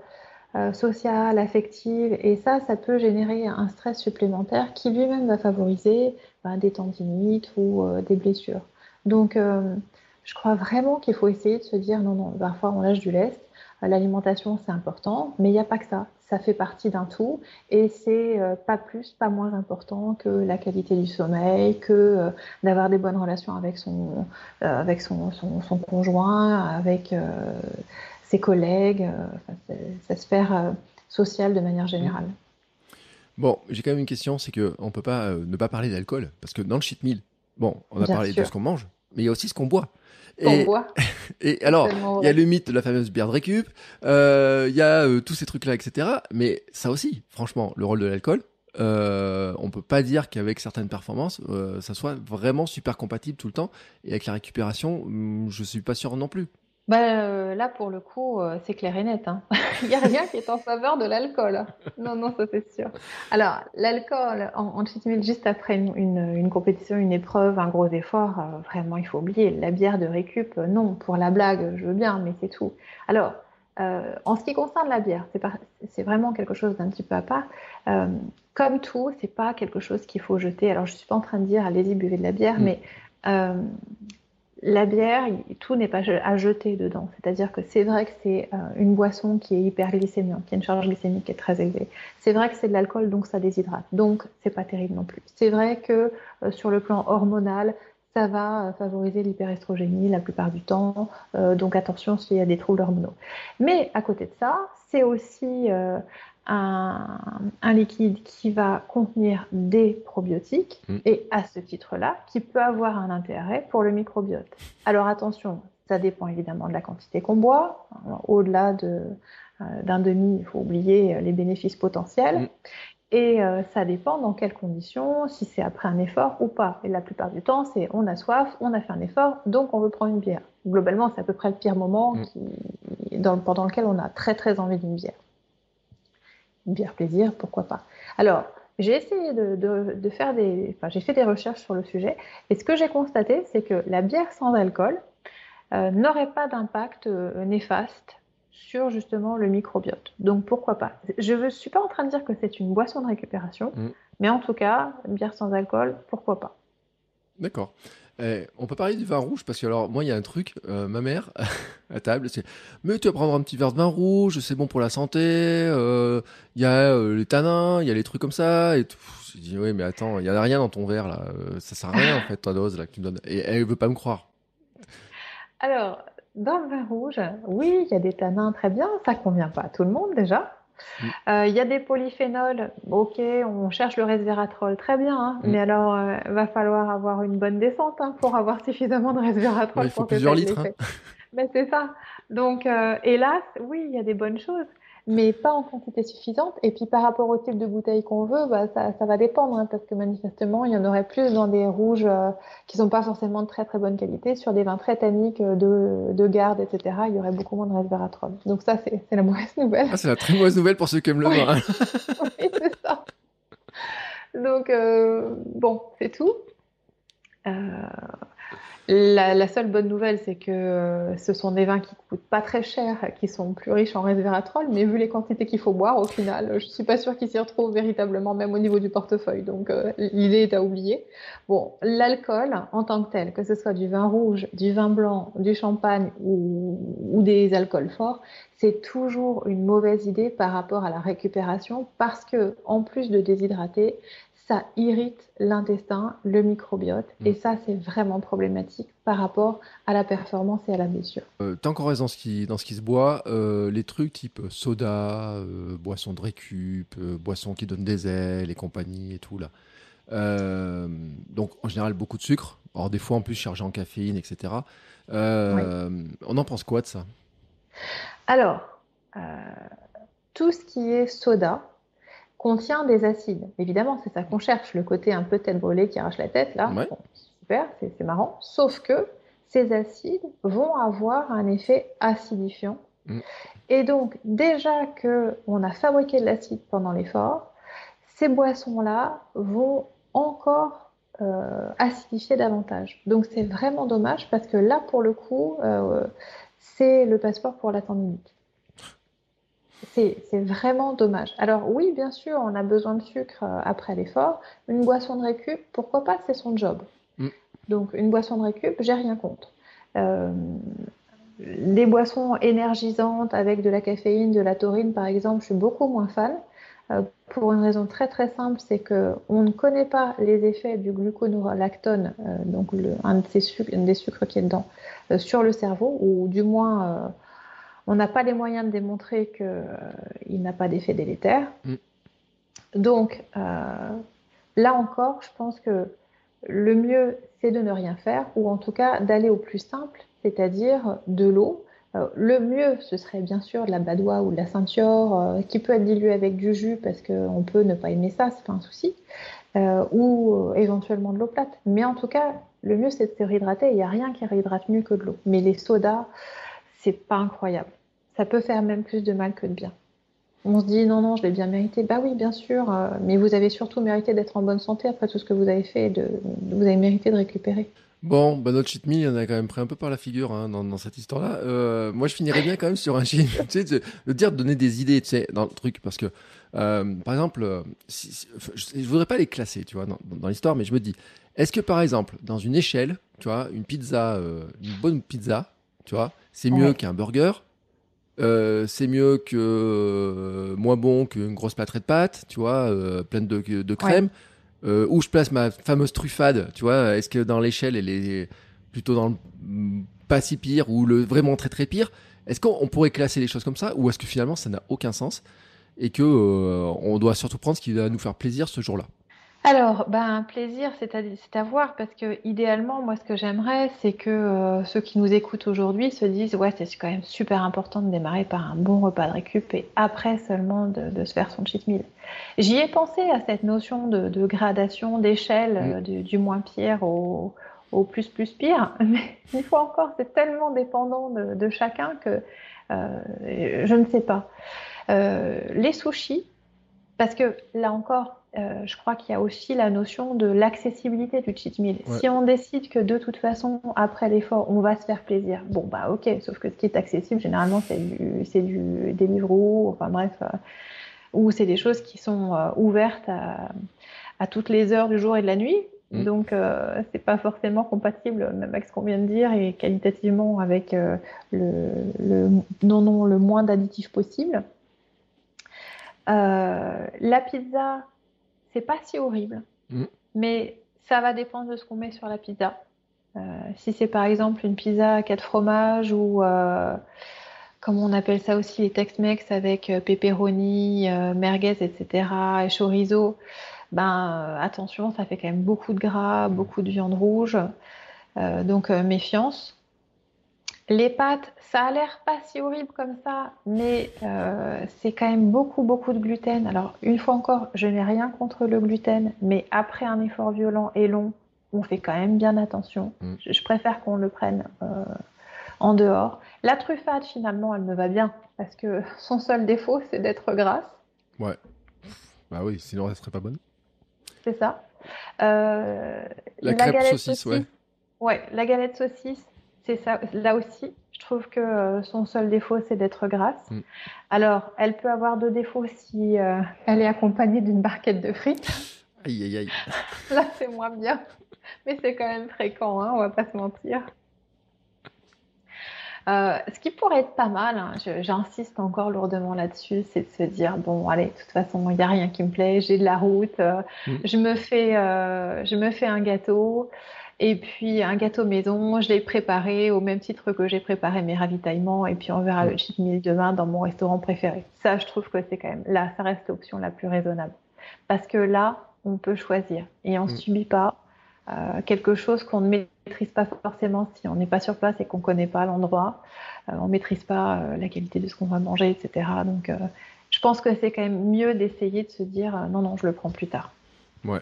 euh, sociale, affective, et ça, ça peut générer un stress supplémentaire qui lui-même va favoriser ben, des tendinites ou euh, des blessures. Donc, euh, je crois vraiment qu'il faut essayer de se dire non, non, parfois on lâche du lest, l'alimentation c'est important, mais il n'y a pas que ça, ça fait partie d'un tout, et c'est pas plus, pas moins important que la qualité du sommeil, que d'avoir des bonnes relations avec son, avec son, son, conjoint, avec ses collègues, sa sphère euh, sociale de manière générale. Bon, j'ai quand même une question, c'est qu'on ne peut pas euh, ne pas parler d'alcool, parce que dans le cheat meal, bon, on a parlé de ce qu'on mange, mais il y a aussi ce qu'on boit. Et, boit. et alors, il y a le mythe de la fameuse bière de récup, il y a tous ces trucs-là, etc. Mais ça aussi, franchement, le rôle de l'alcool, euh, on peut pas dire qu'avec certaines performances, ça soit vraiment super compatible tout le temps. Et avec la récupération, hmm, je suis pas sûr non plus. Bah, euh, là, pour le coup, euh, c'est clair et net. Hein. Il n'y a rien qui est en faveur de l'alcool. Non, non, ça c'est sûr. Alors, l'alcool en, en juste après une, compétition, une épreuve, un gros effort, euh, vraiment, il faut oublier. La bière de récup, non, pour la blague, je veux bien, mais c'est tout. Alors, en ce qui concerne la bière, c'est vraiment quelque chose d'un petit peu à part. comme tout, c'est pas quelque chose qu'il faut jeter. Alors, je suis pas en train de dire allez-y, buvez de la bière, mm. mais la bière, tout n'est pas à jeter dedans. C'est-à-dire que c'est vrai que c'est euh, une boisson qui est hyperglycémique, qui a une charge glycémique qui est très élevée. C'est vrai que c'est de l'alcool, donc ça déshydrate. Donc, c'est pas terrible non plus. C'est vrai que euh, sur le plan hormonal, ça va euh, favoriser l'hyperestrogénie la plupart du temps. donc, attention s'il y a des troubles hormonaux. Mais à côté de ça, c'est aussi un, liquide qui va contenir des probiotiques mm. et à ce titre-là, qui peut avoir un intérêt pour le microbiote. Alors attention, ça dépend évidemment de la quantité qu'on boit. Au-delà de, euh, d'un demi, il faut oublier les bénéfices potentiels. Mm. Et euh, ça dépend dans quelles conditions, si c'est après un effort ou pas. Et la plupart du temps, c'est on a soif, on a fait un effort, donc on veut prendre une bière. Globalement, c'est à peu près le pire moment mm. qui, dans, pendant lequel on a très très envie d'une bière. Une bière plaisir, pourquoi pas. Alors, j'ai essayé de, faire des, enfin, j'ai fait des recherches sur le sujet, et ce que j'ai constaté, c'est que la bière sans alcool euh, n'aurait pas d'impact euh, néfaste sur justement le microbiote. Donc pourquoi pas Je ne suis pas en train de dire que c'est une boisson de récupération, mm. mais en tout cas, bière sans alcool, pourquoi pas D'accord. Eh, on peut parler du vin rouge parce que alors moi il y a un truc, euh, ma mère à table, c'est mais tu vas prendre un petit verre de vin rouge, c'est bon pour la santé. Euh, il y a euh, les tanins, il y a les trucs comme ça et tout. Je dis oui mais attends, il y a rien dans ton verre là, ça sert à rien en fait ta dose là que tu me donnes. Et elle veut pas me croire. Alors dans le vin rouge, oui il y a des tanins très bien, ça convient pas à tout le monde déjà. Mm. Euh, il y a des polyphénols, ok, on cherche le resveratrol, très bien, hein. mm. mais alors il euh, va falloir avoir une bonne descente hein, pour avoir suffisamment de resveratrol. il faut plusieurs litres. Hein. Mais c'est ça. Donc, euh, hélas, oui, il y a des bonnes choses, mais pas en quantité suffisante. Et puis par rapport au type de bouteille qu'on veut, bah, ça, ça, va dépendre, hein, parce que manifestement, il y en aurait plus dans des rouges euh, qui sont pas forcément de très très bonne qualité. Sur des vins très tanniques euh, de, de garde, etc., il y aurait beaucoup moins de resveratrol. Donc ça, c'est la mauvaise nouvelle. Ah, c'est la très mauvaise nouvelle pour ceux qui aiment le vin. oui, c'est ça. Donc, euh, bon, c'est tout. Euh, la, seule bonne nouvelle, c'est que euh, ce sont des vins qui coûtent pas très cher, qui sont plus riches en resveratrol, mais vu les quantités qu'il faut boire, au final, je suis pas sûre qu'ils s'y retrouvent véritablement, même au niveau du portefeuille. Donc, euh, l'idée est à oublier. Bon, l'alcool en tant que tel, que ce soit du vin rouge, du vin blanc, du champagne ou, ou des alcools forts, c'est toujours une mauvaise idée par rapport à la récupération parce que, en plus de déshydrater, ça irrite l'intestin, le microbiote, et mm. ça, c'est vraiment problématique par rapport à la performance et à la blessure. Euh, T'as encore raison dans ce qui, dans ce qui se boit, euh, les trucs type soda, euh, boisson de récup, euh, boisson qui donne des ailes et compagnie et tout là. donc en général beaucoup de sucre, or des fois en plus chargé en caféine, etc. On en pense quoi de ça? Alors, tout ce qui est soda, contient des acides. Évidemment, c'est ça qu'on cherche, le côté un peu tête brûlée qui arrache la tête, là. super, c'est marrant. Sauf que ces acides vont avoir un effet acidifiant. Mm. Et donc, déjà que on a fabriqué de l'acide pendant l'effort, ces boissons-là vont encore euh, acidifier davantage. Donc, c'est vraiment dommage parce que là, pour le coup, euh, c'est le passeport pour la tendinite. C'est vraiment dommage. Alors oui, bien sûr, on a besoin de sucre euh, après l'effort. Une boisson de récup, pourquoi pas, c'est son job. Mm. Donc une boisson de récup, j'ai rien contre. Euh, des boissons énergisantes avec de la caféine, de la taurine par exemple, je suis beaucoup moins fan. Euh, pour une raison très très simple, c'est que on ne connaît pas les effets du gluconolactone, donc un, de ces sucres, des sucres qui est dedans, sur le cerveau, ou du moins on n'a pas les moyens de démontrer qu'il euh, n'a pas d'effet délétère. Mm. Donc, euh, là encore, je pense que le mieux, c'est de ne rien faire, ou en tout cas d'aller au plus simple, c'est-à-dire de l'eau. Euh, le mieux, ce serait bien sûr de la badoie ou de la ceinture, qui peut être diluée avec du jus, parce qu'on peut ne pas aimer ça, c'est pas un souci, ou éventuellement de l'eau plate. Mais en tout cas, le mieux, c'est de se réhydrater. Il n'y a rien qui réhydrate mieux que de l'eau. Mais les sodas, c'est pas incroyable ça peut faire même plus de mal que de bien. On se dit non, non, je l'ai bien mérité. Bah oui, bien sûr, euh, mais vous avez surtout mérité d'être en bonne santé après tout ce que vous avez fait, de, vous avez mérité de récupérer. Bon, bah notre cheat meal, il en a quand même pris un peu par la figure hein, dans, cette histoire-là. Euh, moi, je finirais bien quand même sur un cheat tu sais, de, dire, de donner des idées, tu sais, dans le truc, parce que, euh, par exemple, je, voudrais pas les classer, tu vois, dans, l'histoire, mais je me dis, est-ce que par exemple, dans une échelle, tu vois, une pizza, une bonne pizza, tu vois, c'est mieux qu'un burger euh, c'est mieux que euh, moins bon qu'une grosse plâtrée de pâtes, tu vois, euh, pleine de, de crème. où je place ma fameuse truffade, tu vois. Est-ce que dans l'échelle, elle est plutôt dans le pas si pire ou le vraiment très très pire? Est-ce qu'on pourrait classer les choses comme ça ou est-ce que finalement ça n'a aucun sens et que on doit surtout prendre ce qui va nous faire plaisir ce jour-là? Alors, ben, un plaisir, c'est à, à, voir parce que idéalement, moi, ce que j'aimerais, c'est que euh, ceux qui nous écoutent aujourd'hui se disent, ouais, c'est quand même super important de démarrer par un bon repas de récup et après seulement de, se faire son cheat meal. J'y ai pensé à cette notion de, gradation, d'échelle, mm. euh, du, moins pire au, au, plus plus pire, mais une fois encore, c'est tellement dépendant de, chacun que je ne sais pas. les sushis, parce que là encore, euh, je crois qu'il y a aussi la notion de l'accessibilité du cheat meal. Si on décide que de toute façon, après l'effort, on va se faire plaisir, bon, bah ok, sauf que ce qui est accessible, généralement, c'est du, c'est du Deliveroo, enfin bref, euh, ou c'est des choses qui sont euh, ouvertes à, à, toutes les heures du jour et de la nuit. Mm. Donc, c'est pas forcément compatible, même avec ce qu'on vient de dire, et qualitativement avec le, le, non, non, le moins d'additifs possible. la pizza, c'est pas si horrible, mm. mais ça va dépendre de ce qu'on met sur la pizza. Euh, si c'est par exemple une pizza à quatre fromages ou euh, comme on appelle ça aussi les Tex-Mex avec euh, pepperoni, merguez, etc. et chorizo, ben attention, ça fait quand même beaucoup de gras, beaucoup de viande rouge, donc méfiance. Les pâtes, ça a l'air pas si horrible comme ça, mais euh, c'est quand même beaucoup, beaucoup de gluten. Alors, une fois encore, je n'ai rien contre le gluten, mais après un effort violent et long, on fait quand même bien attention. Mm. Je, préfère qu'on le prenne euh, en dehors. La truffade, finalement, elle me va bien, parce que son seul défaut, c'est d'être grasse. Ouais. Bah oui, sinon elle serait pas bonne. C'est ça. Euh, la, crêpe saucisse, ouais. Ouais, la galette saucisse, c'est ça. Là aussi, je trouve que euh, son seul défaut, c'est d'être grasse. Mm. Alors, elle peut avoir deux défauts si euh, elle est accompagnée d'une barquette de frites. Aïe, aïe, aïe. Là, c'est moins bien. Mais c'est quand même fréquent, hein, on va pas se mentir. Euh, ce qui pourrait être pas mal, hein, j'insiste encore lourdement là-dessus, c'est de se dire bon, allez, de toute façon, il n'y a rien qui me plaît, j'ai de la route, mm. je me fais, je me fais un gâteau. Et puis un gâteau maison, je l'ai préparé au même titre que j'ai préparé mes ravitaillements. Et puis on verra le cheat meal demain dans mon restaurant préféré. Ça, je trouve que c'est quand même là, ça reste l'option la plus raisonnable. Parce que là, on peut choisir et on ne mm. subit pas euh, quelque chose qu'on ne maîtrise pas forcément si on n'est pas sur place et qu'on ne connaît pas l'endroit. Euh, on ne maîtrise pas euh, la qualité de ce qu'on va manger, etc. Donc, je pense que c'est quand même mieux d'essayer de se dire non, non, je le prends plus tard. Ouais.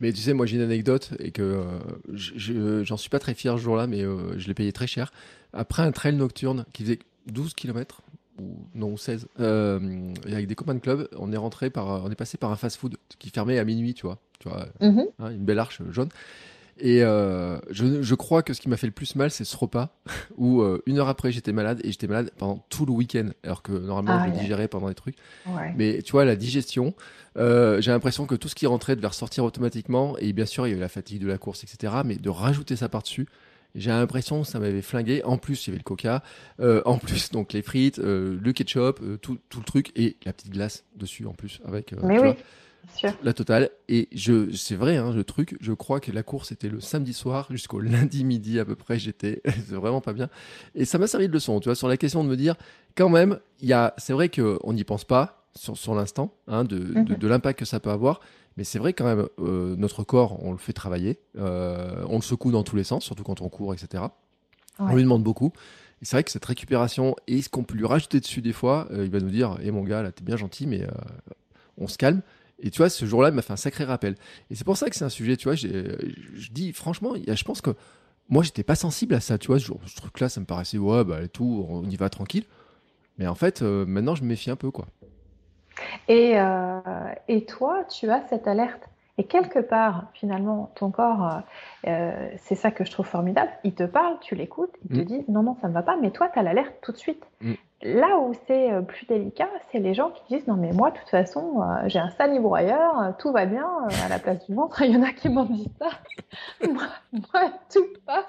Mais tu sais, moi j'ai une anecdote et que euh, j'en suis pas très fier ce jour-là, mais euh, je l'ai payé très cher. Après un trail nocturne qui faisait 12 km, ou non 16, euh, avec des copains de club, on est rentré par, on est passé par un fast-food qui fermait à minuit, tu vois, tu vois, mhm. hein, une belle arche jaune. Et euh, je, je, crois que ce qui m'a fait le plus mal, c'est ce repas où euh, une heure après j'étais malade et j'étais malade pendant tout le week-end, alors que normalement je le digérais pendant des trucs. Mais tu vois, la digestion, euh, j'ai l'impression que tout ce qui rentrait devait ressortir automatiquement. Et bien sûr, il y avait la fatigue de la course, etc. Mais de rajouter ça par-dessus, j'ai l'impression que ça m'avait flingué. En plus, il y avait le coca. Euh, en plus, donc les frites, euh, le ketchup, euh, tout, tout, le truc et la petite glace dessus en plus avec. Mais oui. La totale. Et je, c'est vrai, hein, le truc, je crois que la course était le samedi soir jusqu'au lundi midi à peu près. J'étais vraiment pas bien. Et ça m'a servi de leçon, tu vois, sur la question de me dire, quand même, il y a, c'est vrai qu'on n'y pense pas sur, sur l'instant, hein, de, de, mhm. de l'impact que ça peut avoir. Mais c'est vrai quand même, euh, notre corps, on le fait travailler, euh, on le secoue dans tous les sens, surtout quand on court, etc. On lui demande beaucoup. Et c'est vrai que cette récupération, et ce qu'on peut lui rajouter dessus des fois, euh, il va nous dire, hé mon gars, là, t'es bien gentil, mais on se calme. Et tu vois, ce jour-là, il m'a fait un sacré rappel. Et c'est pour ça que c'est un sujet, tu vois, je dis franchement, je pense que moi, j'étais pas sensible à ça, tu vois, ce, truc-là, ça me paraissait, ouais, bah, tout, on y va tranquille. Mais en fait, euh, maintenant, je me méfie un peu, quoi. Et, euh, et toi, tu as cette alerte et quelque part, finalement, ton corps, euh, euh, c'est ça que je trouve formidable. Il te parle, tu l'écoutes, il te mm. dit non, non, ça ne va pas, mais toi, tu as l'alerte tout de suite. Mm. Là où c'est euh, plus délicat, c'est les gens qui disent non, mais moi, de toute façon, j'ai un salibroyeur, tout va bien à la place du ventre. Il y en a qui m'ont dit ça. moi, tout passe.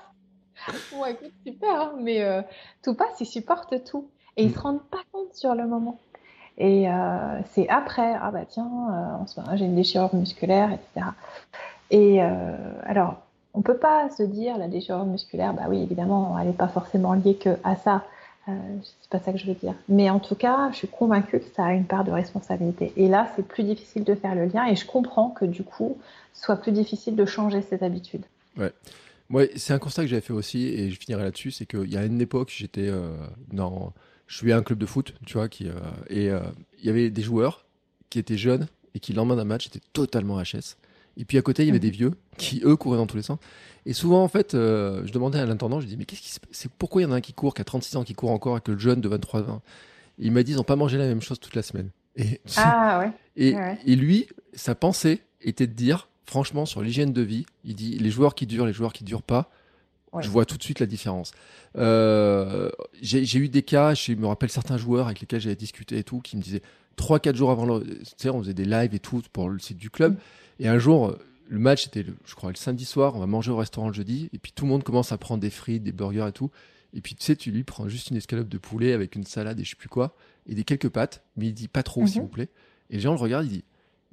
Bon, écoute, super, hein, mais tout passe, ils supportent tout. Et ils se rendent pas compte sur le moment. Et euh, c'est après, ah bah tiens, euh, j'ai une déchirure musculaire, etc. Et euh, alors, on peut pas se dire la déchirure musculaire, bah oui, évidemment, elle n'est pas forcément liée que à ça. Euh, c'est pas ça que je veux dire. Mais en tout cas, je suis convaincue que ça a une part de responsabilité. Et là, c'est plus difficile de faire le lien. Et je comprends que du coup, soit plus difficile de changer ses habitudes. Ouais. Moi, c'est un constat que j'avais fait aussi, et je finirai là-dessus, c'est qu'il y a une époque, j'étais euh, dans je suis à un club de foot, tu vois, qui, euh, et il y avait des joueurs qui étaient jeunes et qui, le lendemain d'un match, étaient totalement HS. Et puis à côté, il y avait Mhm. des vieux qui, eux, couraient dans tous les sens. Et souvent, en fait, euh, je demandais à l'intendant, je dis, mais qu'est-ce qui C'est pourquoi il y en a un qui court, qui a 36 ans, qui court encore, et que le jeune de 23 ans Il m'a dit, ils n'ont pas mangé la même chose toute la semaine. Et, Ah ouais. et, ouais. et lui, sa pensée était de dire, franchement, sur l'hygiène de vie, il dit, les joueurs qui durent, les joueurs qui durent pas, Ouais. je vois tout de suite la différence. Euh, j'ai eu des cas, je me rappelle certains joueurs avec lesquels j'avais discuté et tout, qui me disaient 3-4 jours avant le. Tu sais, on faisait des lives et tout pour le site du club. Et un jour, le match était, le- je crois, le samedi soir, on va manger au restaurant le jeudi. Et puis tout le monde commence à prendre des frites, des burgers et tout. Et puis tu sais, tu lui prends juste une escalope de poulet avec une salade et je sais plus quoi, et des quelques pâtes. Mais il dit pas trop, s'il Mhm. vous plaît. Et les gens le regardent, il dit,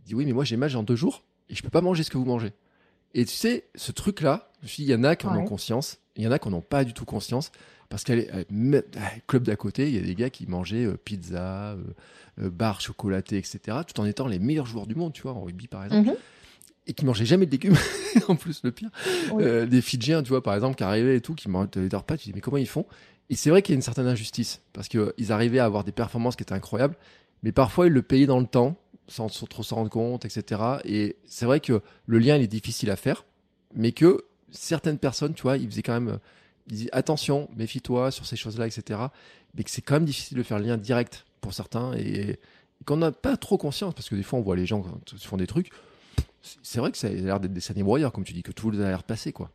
il dit oui, mais moi j'ai match dans deux jours et je peux pas manger ce que vous mangez. Et tu sais, ce truc-là, je me suis dit, il y en a qui en ont conscience, il y en a qui n'en ont pas du tout conscience. Parce qu'à club d'à côté, il y a des gars qui mangeaient euh, pizza, euh, euh, bar chocolaté, etc., tout en étant les meilleurs joueurs du monde, tu vois, en rugby par exemple, Mhm. et qui mangeaient jamais de légumes, en plus, le pire. Oui. Euh, des Fidjiens, tu vois, par exemple, qui arrivaient et tout, qui mangeaient des repas, tu dis, mais comment ils font? Et c'est vrai qu'il y a une certaine injustice, parce qu'ils arrivaient à avoir des performances qui étaient incroyables, mais parfois ils le payaient dans le temps, sans s- trop s'en rendre compte, etc. Et c'est vrai que le lien, il est difficile à faire, mais que certaines personnes, tu vois, ils faisaient quand même, euh, ils disaient attention, méfie-toi sur ces choses-là, etc. Mais que c'est quand même difficile de faire le lien direct pour certains et, qu'on n'a pas trop conscience, parce que des fois on voit les gens quand ils font des trucs, c'est- vrai que ça a l'air d'être des scènes broyeurs, comme tu dis, que tout a l'air passé, quoi.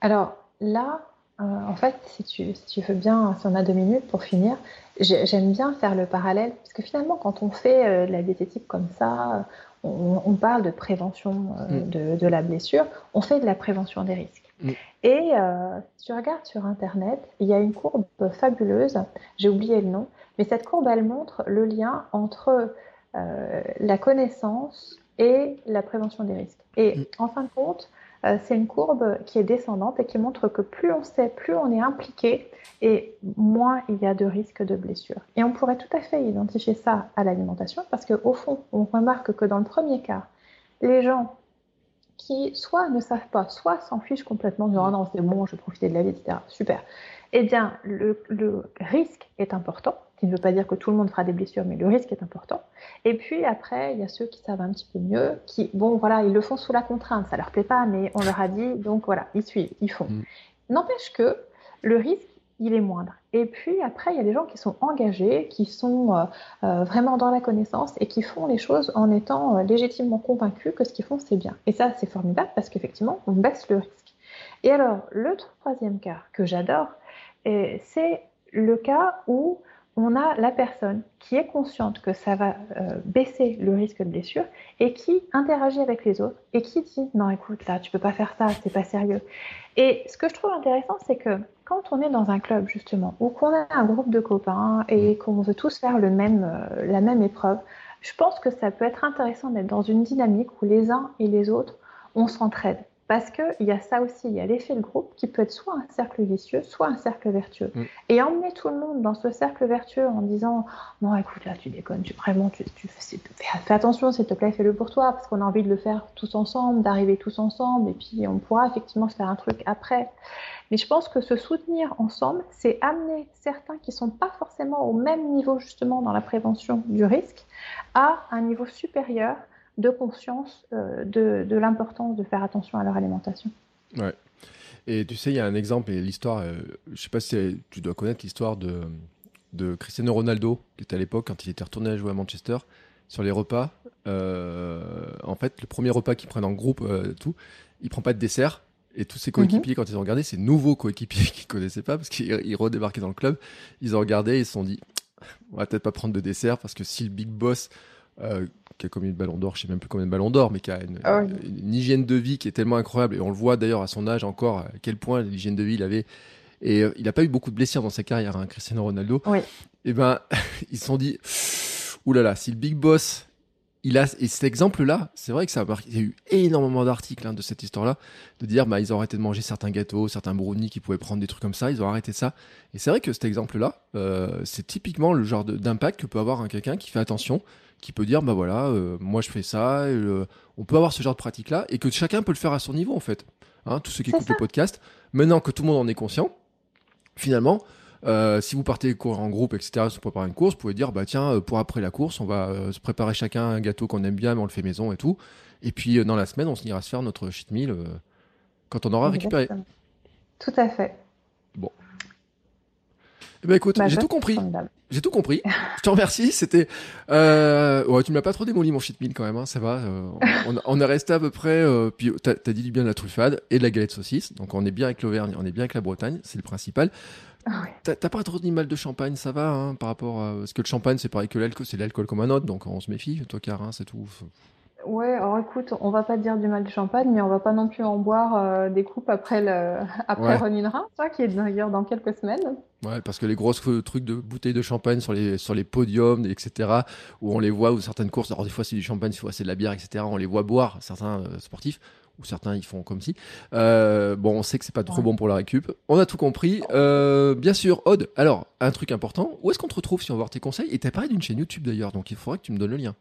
Alors là, euh, en fait, si tu, veux bien, si on a deux minutes pour finir, j'ai- j'aime bien faire le parallèle, parce que finalement, quand on fait euh, la diététique comme ça, on, on parle de prévention euh, Mm. de, de la blessure, on fait de la prévention des risques. Mm. Et euh, si tu regardes sur Internet, il y a une courbe fabuleuse, j'ai oublié le nom, mais cette courbe, elle montre le lien entre euh, la connaissance et la prévention des risques. Et Mm. en fin de compte, euh, c'est une courbe qui est descendante et qui montre que plus on sait, plus on est impliqué et moins il y a de risques de blessure. Et on pourrait tout à fait identifier ça à l'alimentation parce qu'au fond, on remarque que dans le premier cas, les gens qui soit ne savent pas, soit s'en fichent complètement, disant ah non, c'est bon, je vais profiter de la vie, etc. Super. Eh bien, le risque est important, qui ne veut pas dire que tout le monde fera des blessures, mais le risque est important. Et puis après, il y a ceux qui savent un petit peu mieux, qui, bon, voilà, ils le font sous la contrainte, ça leur plaît pas, mais on leur a dit, donc voilà, ils suivent, ils font. Mm. N'empêche que le risque, il est moindre. Et puis après, il y a des gens qui sont engagés, qui sont euh, euh, vraiment dans la connaissance et qui font les choses en étant euh, légitimement convaincus que ce qu'ils font, c'est bien. Et ça, c'est formidable parce qu'effectivement, on baisse le risque. Et alors, le troisième cas que j'adore, c'est le cas où on a la personne qui est consciente que ça va euh, baisser le risque de blessure et qui interagit avec les autres et qui dit non écoute là tu peux pas faire ça c'est pas sérieux. Et ce que je trouve intéressant c'est que quand on est dans un club justement ou qu'on a un groupe de copains et qu'on veut tous faire le même euh, la même épreuve je pense que ça peut être intéressant d'être dans une dynamique où les uns et les autres on s'entraide parce qu'il y a ça aussi, il y a l'effet de groupe qui peut être soit un cercle vicieux, soit un cercle vertueux. Mm. Et emmener tout le monde dans ce cercle vertueux en disant Non, écoute, là, tu déconnes, tu, vraiment, tu, fais, fais attention, s'il te plaît, fais-le pour toi, parce qu'on a envie de le faire tous ensemble, d'arriver tous ensemble, et puis on pourra effectivement se faire un truc après. Mais je pense que se soutenir ensemble, c'est amener certains qui ne sont pas forcément au même niveau, justement, dans la prévention du risque, à un niveau supérieur de conscience euh, de, de l'importance de faire attention à leur alimentation. Ouais. Et tu sais, il y a un exemple, et l'histoire, euh, je sais pas si tu dois connaître l'histoire de, de Cristiano Ronaldo, qui était à l'époque, quand il était retourné à jouer à Manchester, sur les repas. Euh, en fait, le premier repas qu'ils prennent en groupe, euh, tout, il prend pas de dessert. Et tous ses coéquipiers, -hmm. quand ils ont regardé, ces nouveaux coéquipiers qu'ils connaissaient pas, parce qu'ils redébarquaient dans le club, ils ont regardé et ils se sont dit, on va peut-être pas prendre de dessert, parce que si le big boss, euh, qui a combien de ballons d'or, je sais même plus combien de ballons d'or, mais qui a une, Ah une, hygiène de vie qui est tellement incroyable, et on le voit d'ailleurs à son âge encore, à quel point l'hygiène de vie il avait. Et euh, il n'a pas eu beaucoup de blessures dans sa carrière, hein, Cristiano Ronaldo. Oui. Et ben, ils se sont dit, oulala, si le big boss, il a, et cet exemple-là, c'est vrai que ça a marqué, il y a eu énormément d'articles hein, de cette histoire-là, de dire, bah, ils ont arrêté de manger certains gâteaux, certains brownies qui pouvaient prendre des trucs comme ça, ils ont arrêté ça. Et c'est vrai que cet exemple-là, euh, c'est typiquement le genre d'impact que peut avoir un quelqu'un qui fait attention, qui peut dire bah voilà euh, moi je fais ça euh, on peut avoir ce genre de pratique là et que chacun peut le faire à son niveau en fait hein, tous ceux qui écoutent le podcast maintenant que tout le monde en est conscient finalement Euh, si vous partez courir en groupe, etc., se préparer une course, vous pouvez dire, bah tiens, pour après la course, on va se préparer chacun un gâteau qu'on aime bien, mais on le fait maison et tout. Et puis dans la semaine, on ira se faire notre cheat meal quand on aura récupéré. Tout à fait. Eh ben écoute, bah, j'ai tout compris. J'ai tout compris. Je te remercie. C'était. Euh... Ouais, tu me l'as pas trop démoli mon meal quand même. Hein, ça va. Euh, on, on, est resté à peu près. Euh... Puis t'as as dit du bien de la truffade et de la galette saucisse. Donc on est bien avec l'Auvergne, on est bien avec la Bretagne. C'est le principal. Ah T'as pas trop de mal de champagne, ça va hein, par rapport à. Parce que le champagne, c'est pareil que l'alcool, c'est l'alcool comme un autre, donc on se méfie. Toi, hein, c'est tout. Ouais, alors écoute, on va pas dire du mal du champagne, mais on va pas non plus en boire euh, des coupes après le après ouais. ça qui est d'ailleurs dans quelques semaines. Ouais, parce que les grosses trucs de bouteilles de champagne sur les sur les podiums, etc., où on les voit, ou certaines courses, alors des fois c'est du champagne, des fois c'est de la bière, etc., on les voit boire certains euh, sportifs, ou certains ils font comme si. Euh, bon, on sait que c'est pas trop bon pour la récup. On a tout compris. Euh, bien sûr, Aude. Alors, un truc important. Où est-ce qu'on te retrouve si on veut voir tes conseils? Et t'as parlé d'une chaîne YouTube d'ailleurs, donc il faudrait que tu me donnes le lien.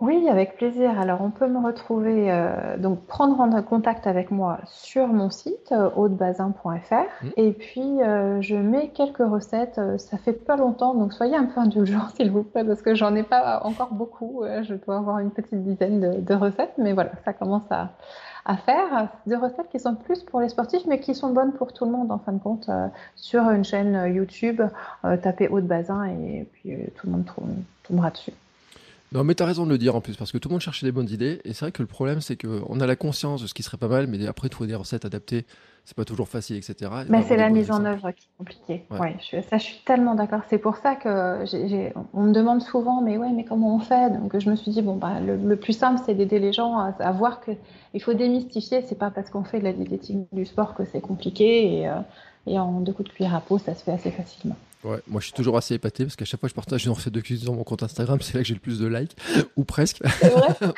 Oui, avec plaisir. Alors, on peut me retrouver, euh, donc prendre en contact avec moi sur mon site euh, audebazin.fr mmh. et puis euh, je mets quelques recettes. Ça fait pas longtemps, donc soyez un peu indulgents s'il vous plaît parce que j'en ai pas encore beaucoup. je dois avoir une petite dizaine de, de recettes, mais voilà, ça commence à, à faire. Des recettes qui sont plus pour les sportifs, mais qui sont bonnes pour tout le monde en fin de compte. sur une chaîne YouTube, tapez Haut de Bazin et puis tout le monde tombera dessus. Non, mais t'as raison de le dire en plus, parce que tout le monde cherchait des bonnes idées. Et c'est vrai que le problème, c'est qu'on a la conscience de ce qui serait pas mal, mais après, trouver des recettes adaptées, c'est pas toujours facile, etc. Mais c'est la mise en œuvre qui est compliquée. Ouais. je, ça, je suis tellement d'accord. C'est pour ça que on me demande souvent, mais ouais, mais comment on fait? Donc je me suis dit, bon, bah, le, plus simple, c'est d'aider les gens à, voir qu'il faut démystifier. C'est pas parce qu'on fait de la diététique du sport que c'est compliqué. Et, euh, et en deux coups de cuillère à peau, ça se fait assez facilement. Ouais, moi je suis toujours assez épaté parce qu'à chaque fois que je partage une recette de cuisine sur mon compte Instagram, c'est là que j'ai le plus de likes, ou presque. Vrai?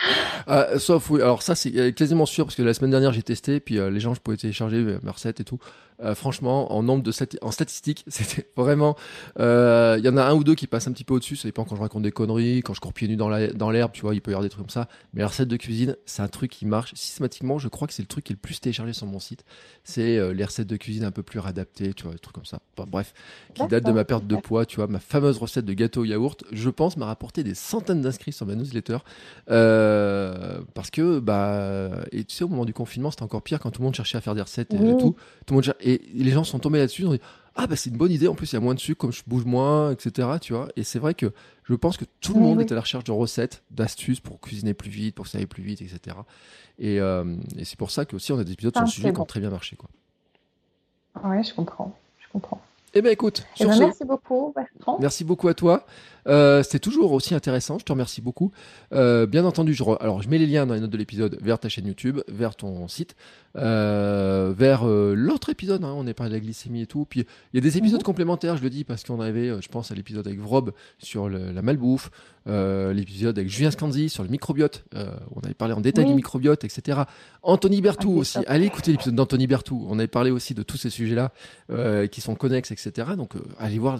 Euh, Sauf, oui, alors ça c'est euh, quasiment sûr parce que la semaine dernière j'ai testé, puis euh, les gens je pouvais télécharger mes recettes et tout. Euh, franchement, en nombre de en statistiques, c'était vraiment. Il y en a un ou deux qui passent un petit peu au-dessus. Ça dépend quand je raconte des conneries, quand je cours pieds nus dans l'herbe, dans tu vois, il peut y avoir des trucs comme ça. Mais la recette de cuisine, c'est un truc qui marche systématiquement. Je crois que c'est le truc qui est le plus téléchargé sur mon site. C'est les recettes de cuisine un peu plus réadaptées, tu vois, des trucs comme ça. bref, qui date de ma perte de poids, tu vois, ma fameuse recette de gâteau au yaourt. Je pense m'a rapporté des centaines d'inscrits sur ma newsletter parce que bah et tu sais au moment du confinement, c'était encore pire quand tout le monde cherchait à faire des recettes et tout. Tout le monde et les gens sont tombés là-dessus, ils ont dit ah bah c'est une bonne idée, en plus il y a moins de sucre, comme je bouge moins, etc. Tu vois, et c'est vrai que je pense que tout le monde est à la recherche de recettes, d'astuces pour cuisiner plus vite, pour que ça aille plus vite, etc. Euh, et, c'est pour ça que aussi on a des épisodes sur le sujet qui ont très bien marché, quoi. Ouais, je comprends, je comprends. Eh ben écoute, eh ben, merci beaucoup Bertrand. Merci beaucoup à toi. Euh, C'était toujours aussi intéressant. Je te remercie beaucoup. Euh, bien entendu, je alors je mets les liens dans les notes de l'épisode vers ta chaîne YouTube, vers ton site, euh, vers l'autre épisode. Hein, on est parlé de la glycémie et tout. Puis il y a des épisodes mhm. complémentaires. Je le dis parce qu'on avait, je pense à l'épisode avec Vrob sur le, la malbouffe, l'épisode avec Julien Scanzi sur le microbiote. on avait parlé en détail du microbiote, etc. Anthony Bertou aussi. Allez écouter l'épisode d'Anthony Bertou. On avait parlé aussi de tous ces sujets-là qui sont connexes, etc. Donc allez voir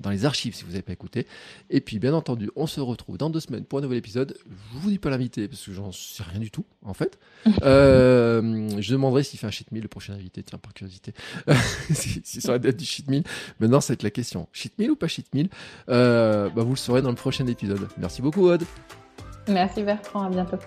dans les archives si vous n'avez pas écouté. Et puis, bien entendu, on se retrouve dans deux semaines pour un nouvel épisode. Je vous dis pas l'invité parce que j'en sais rien du tout, en fait. euh, je demanderai s'il fait un cheat meal, le prochain invité, tiens, par curiosité. si, si ça aurait dû être du cheat meal. Maintenant, c'est la question. Cheat meal ou pas cheat meal euh, bah, Vous le saurez dans le prochain épisode. Merci beaucoup, Aude. Merci Bertrand, à bientôt.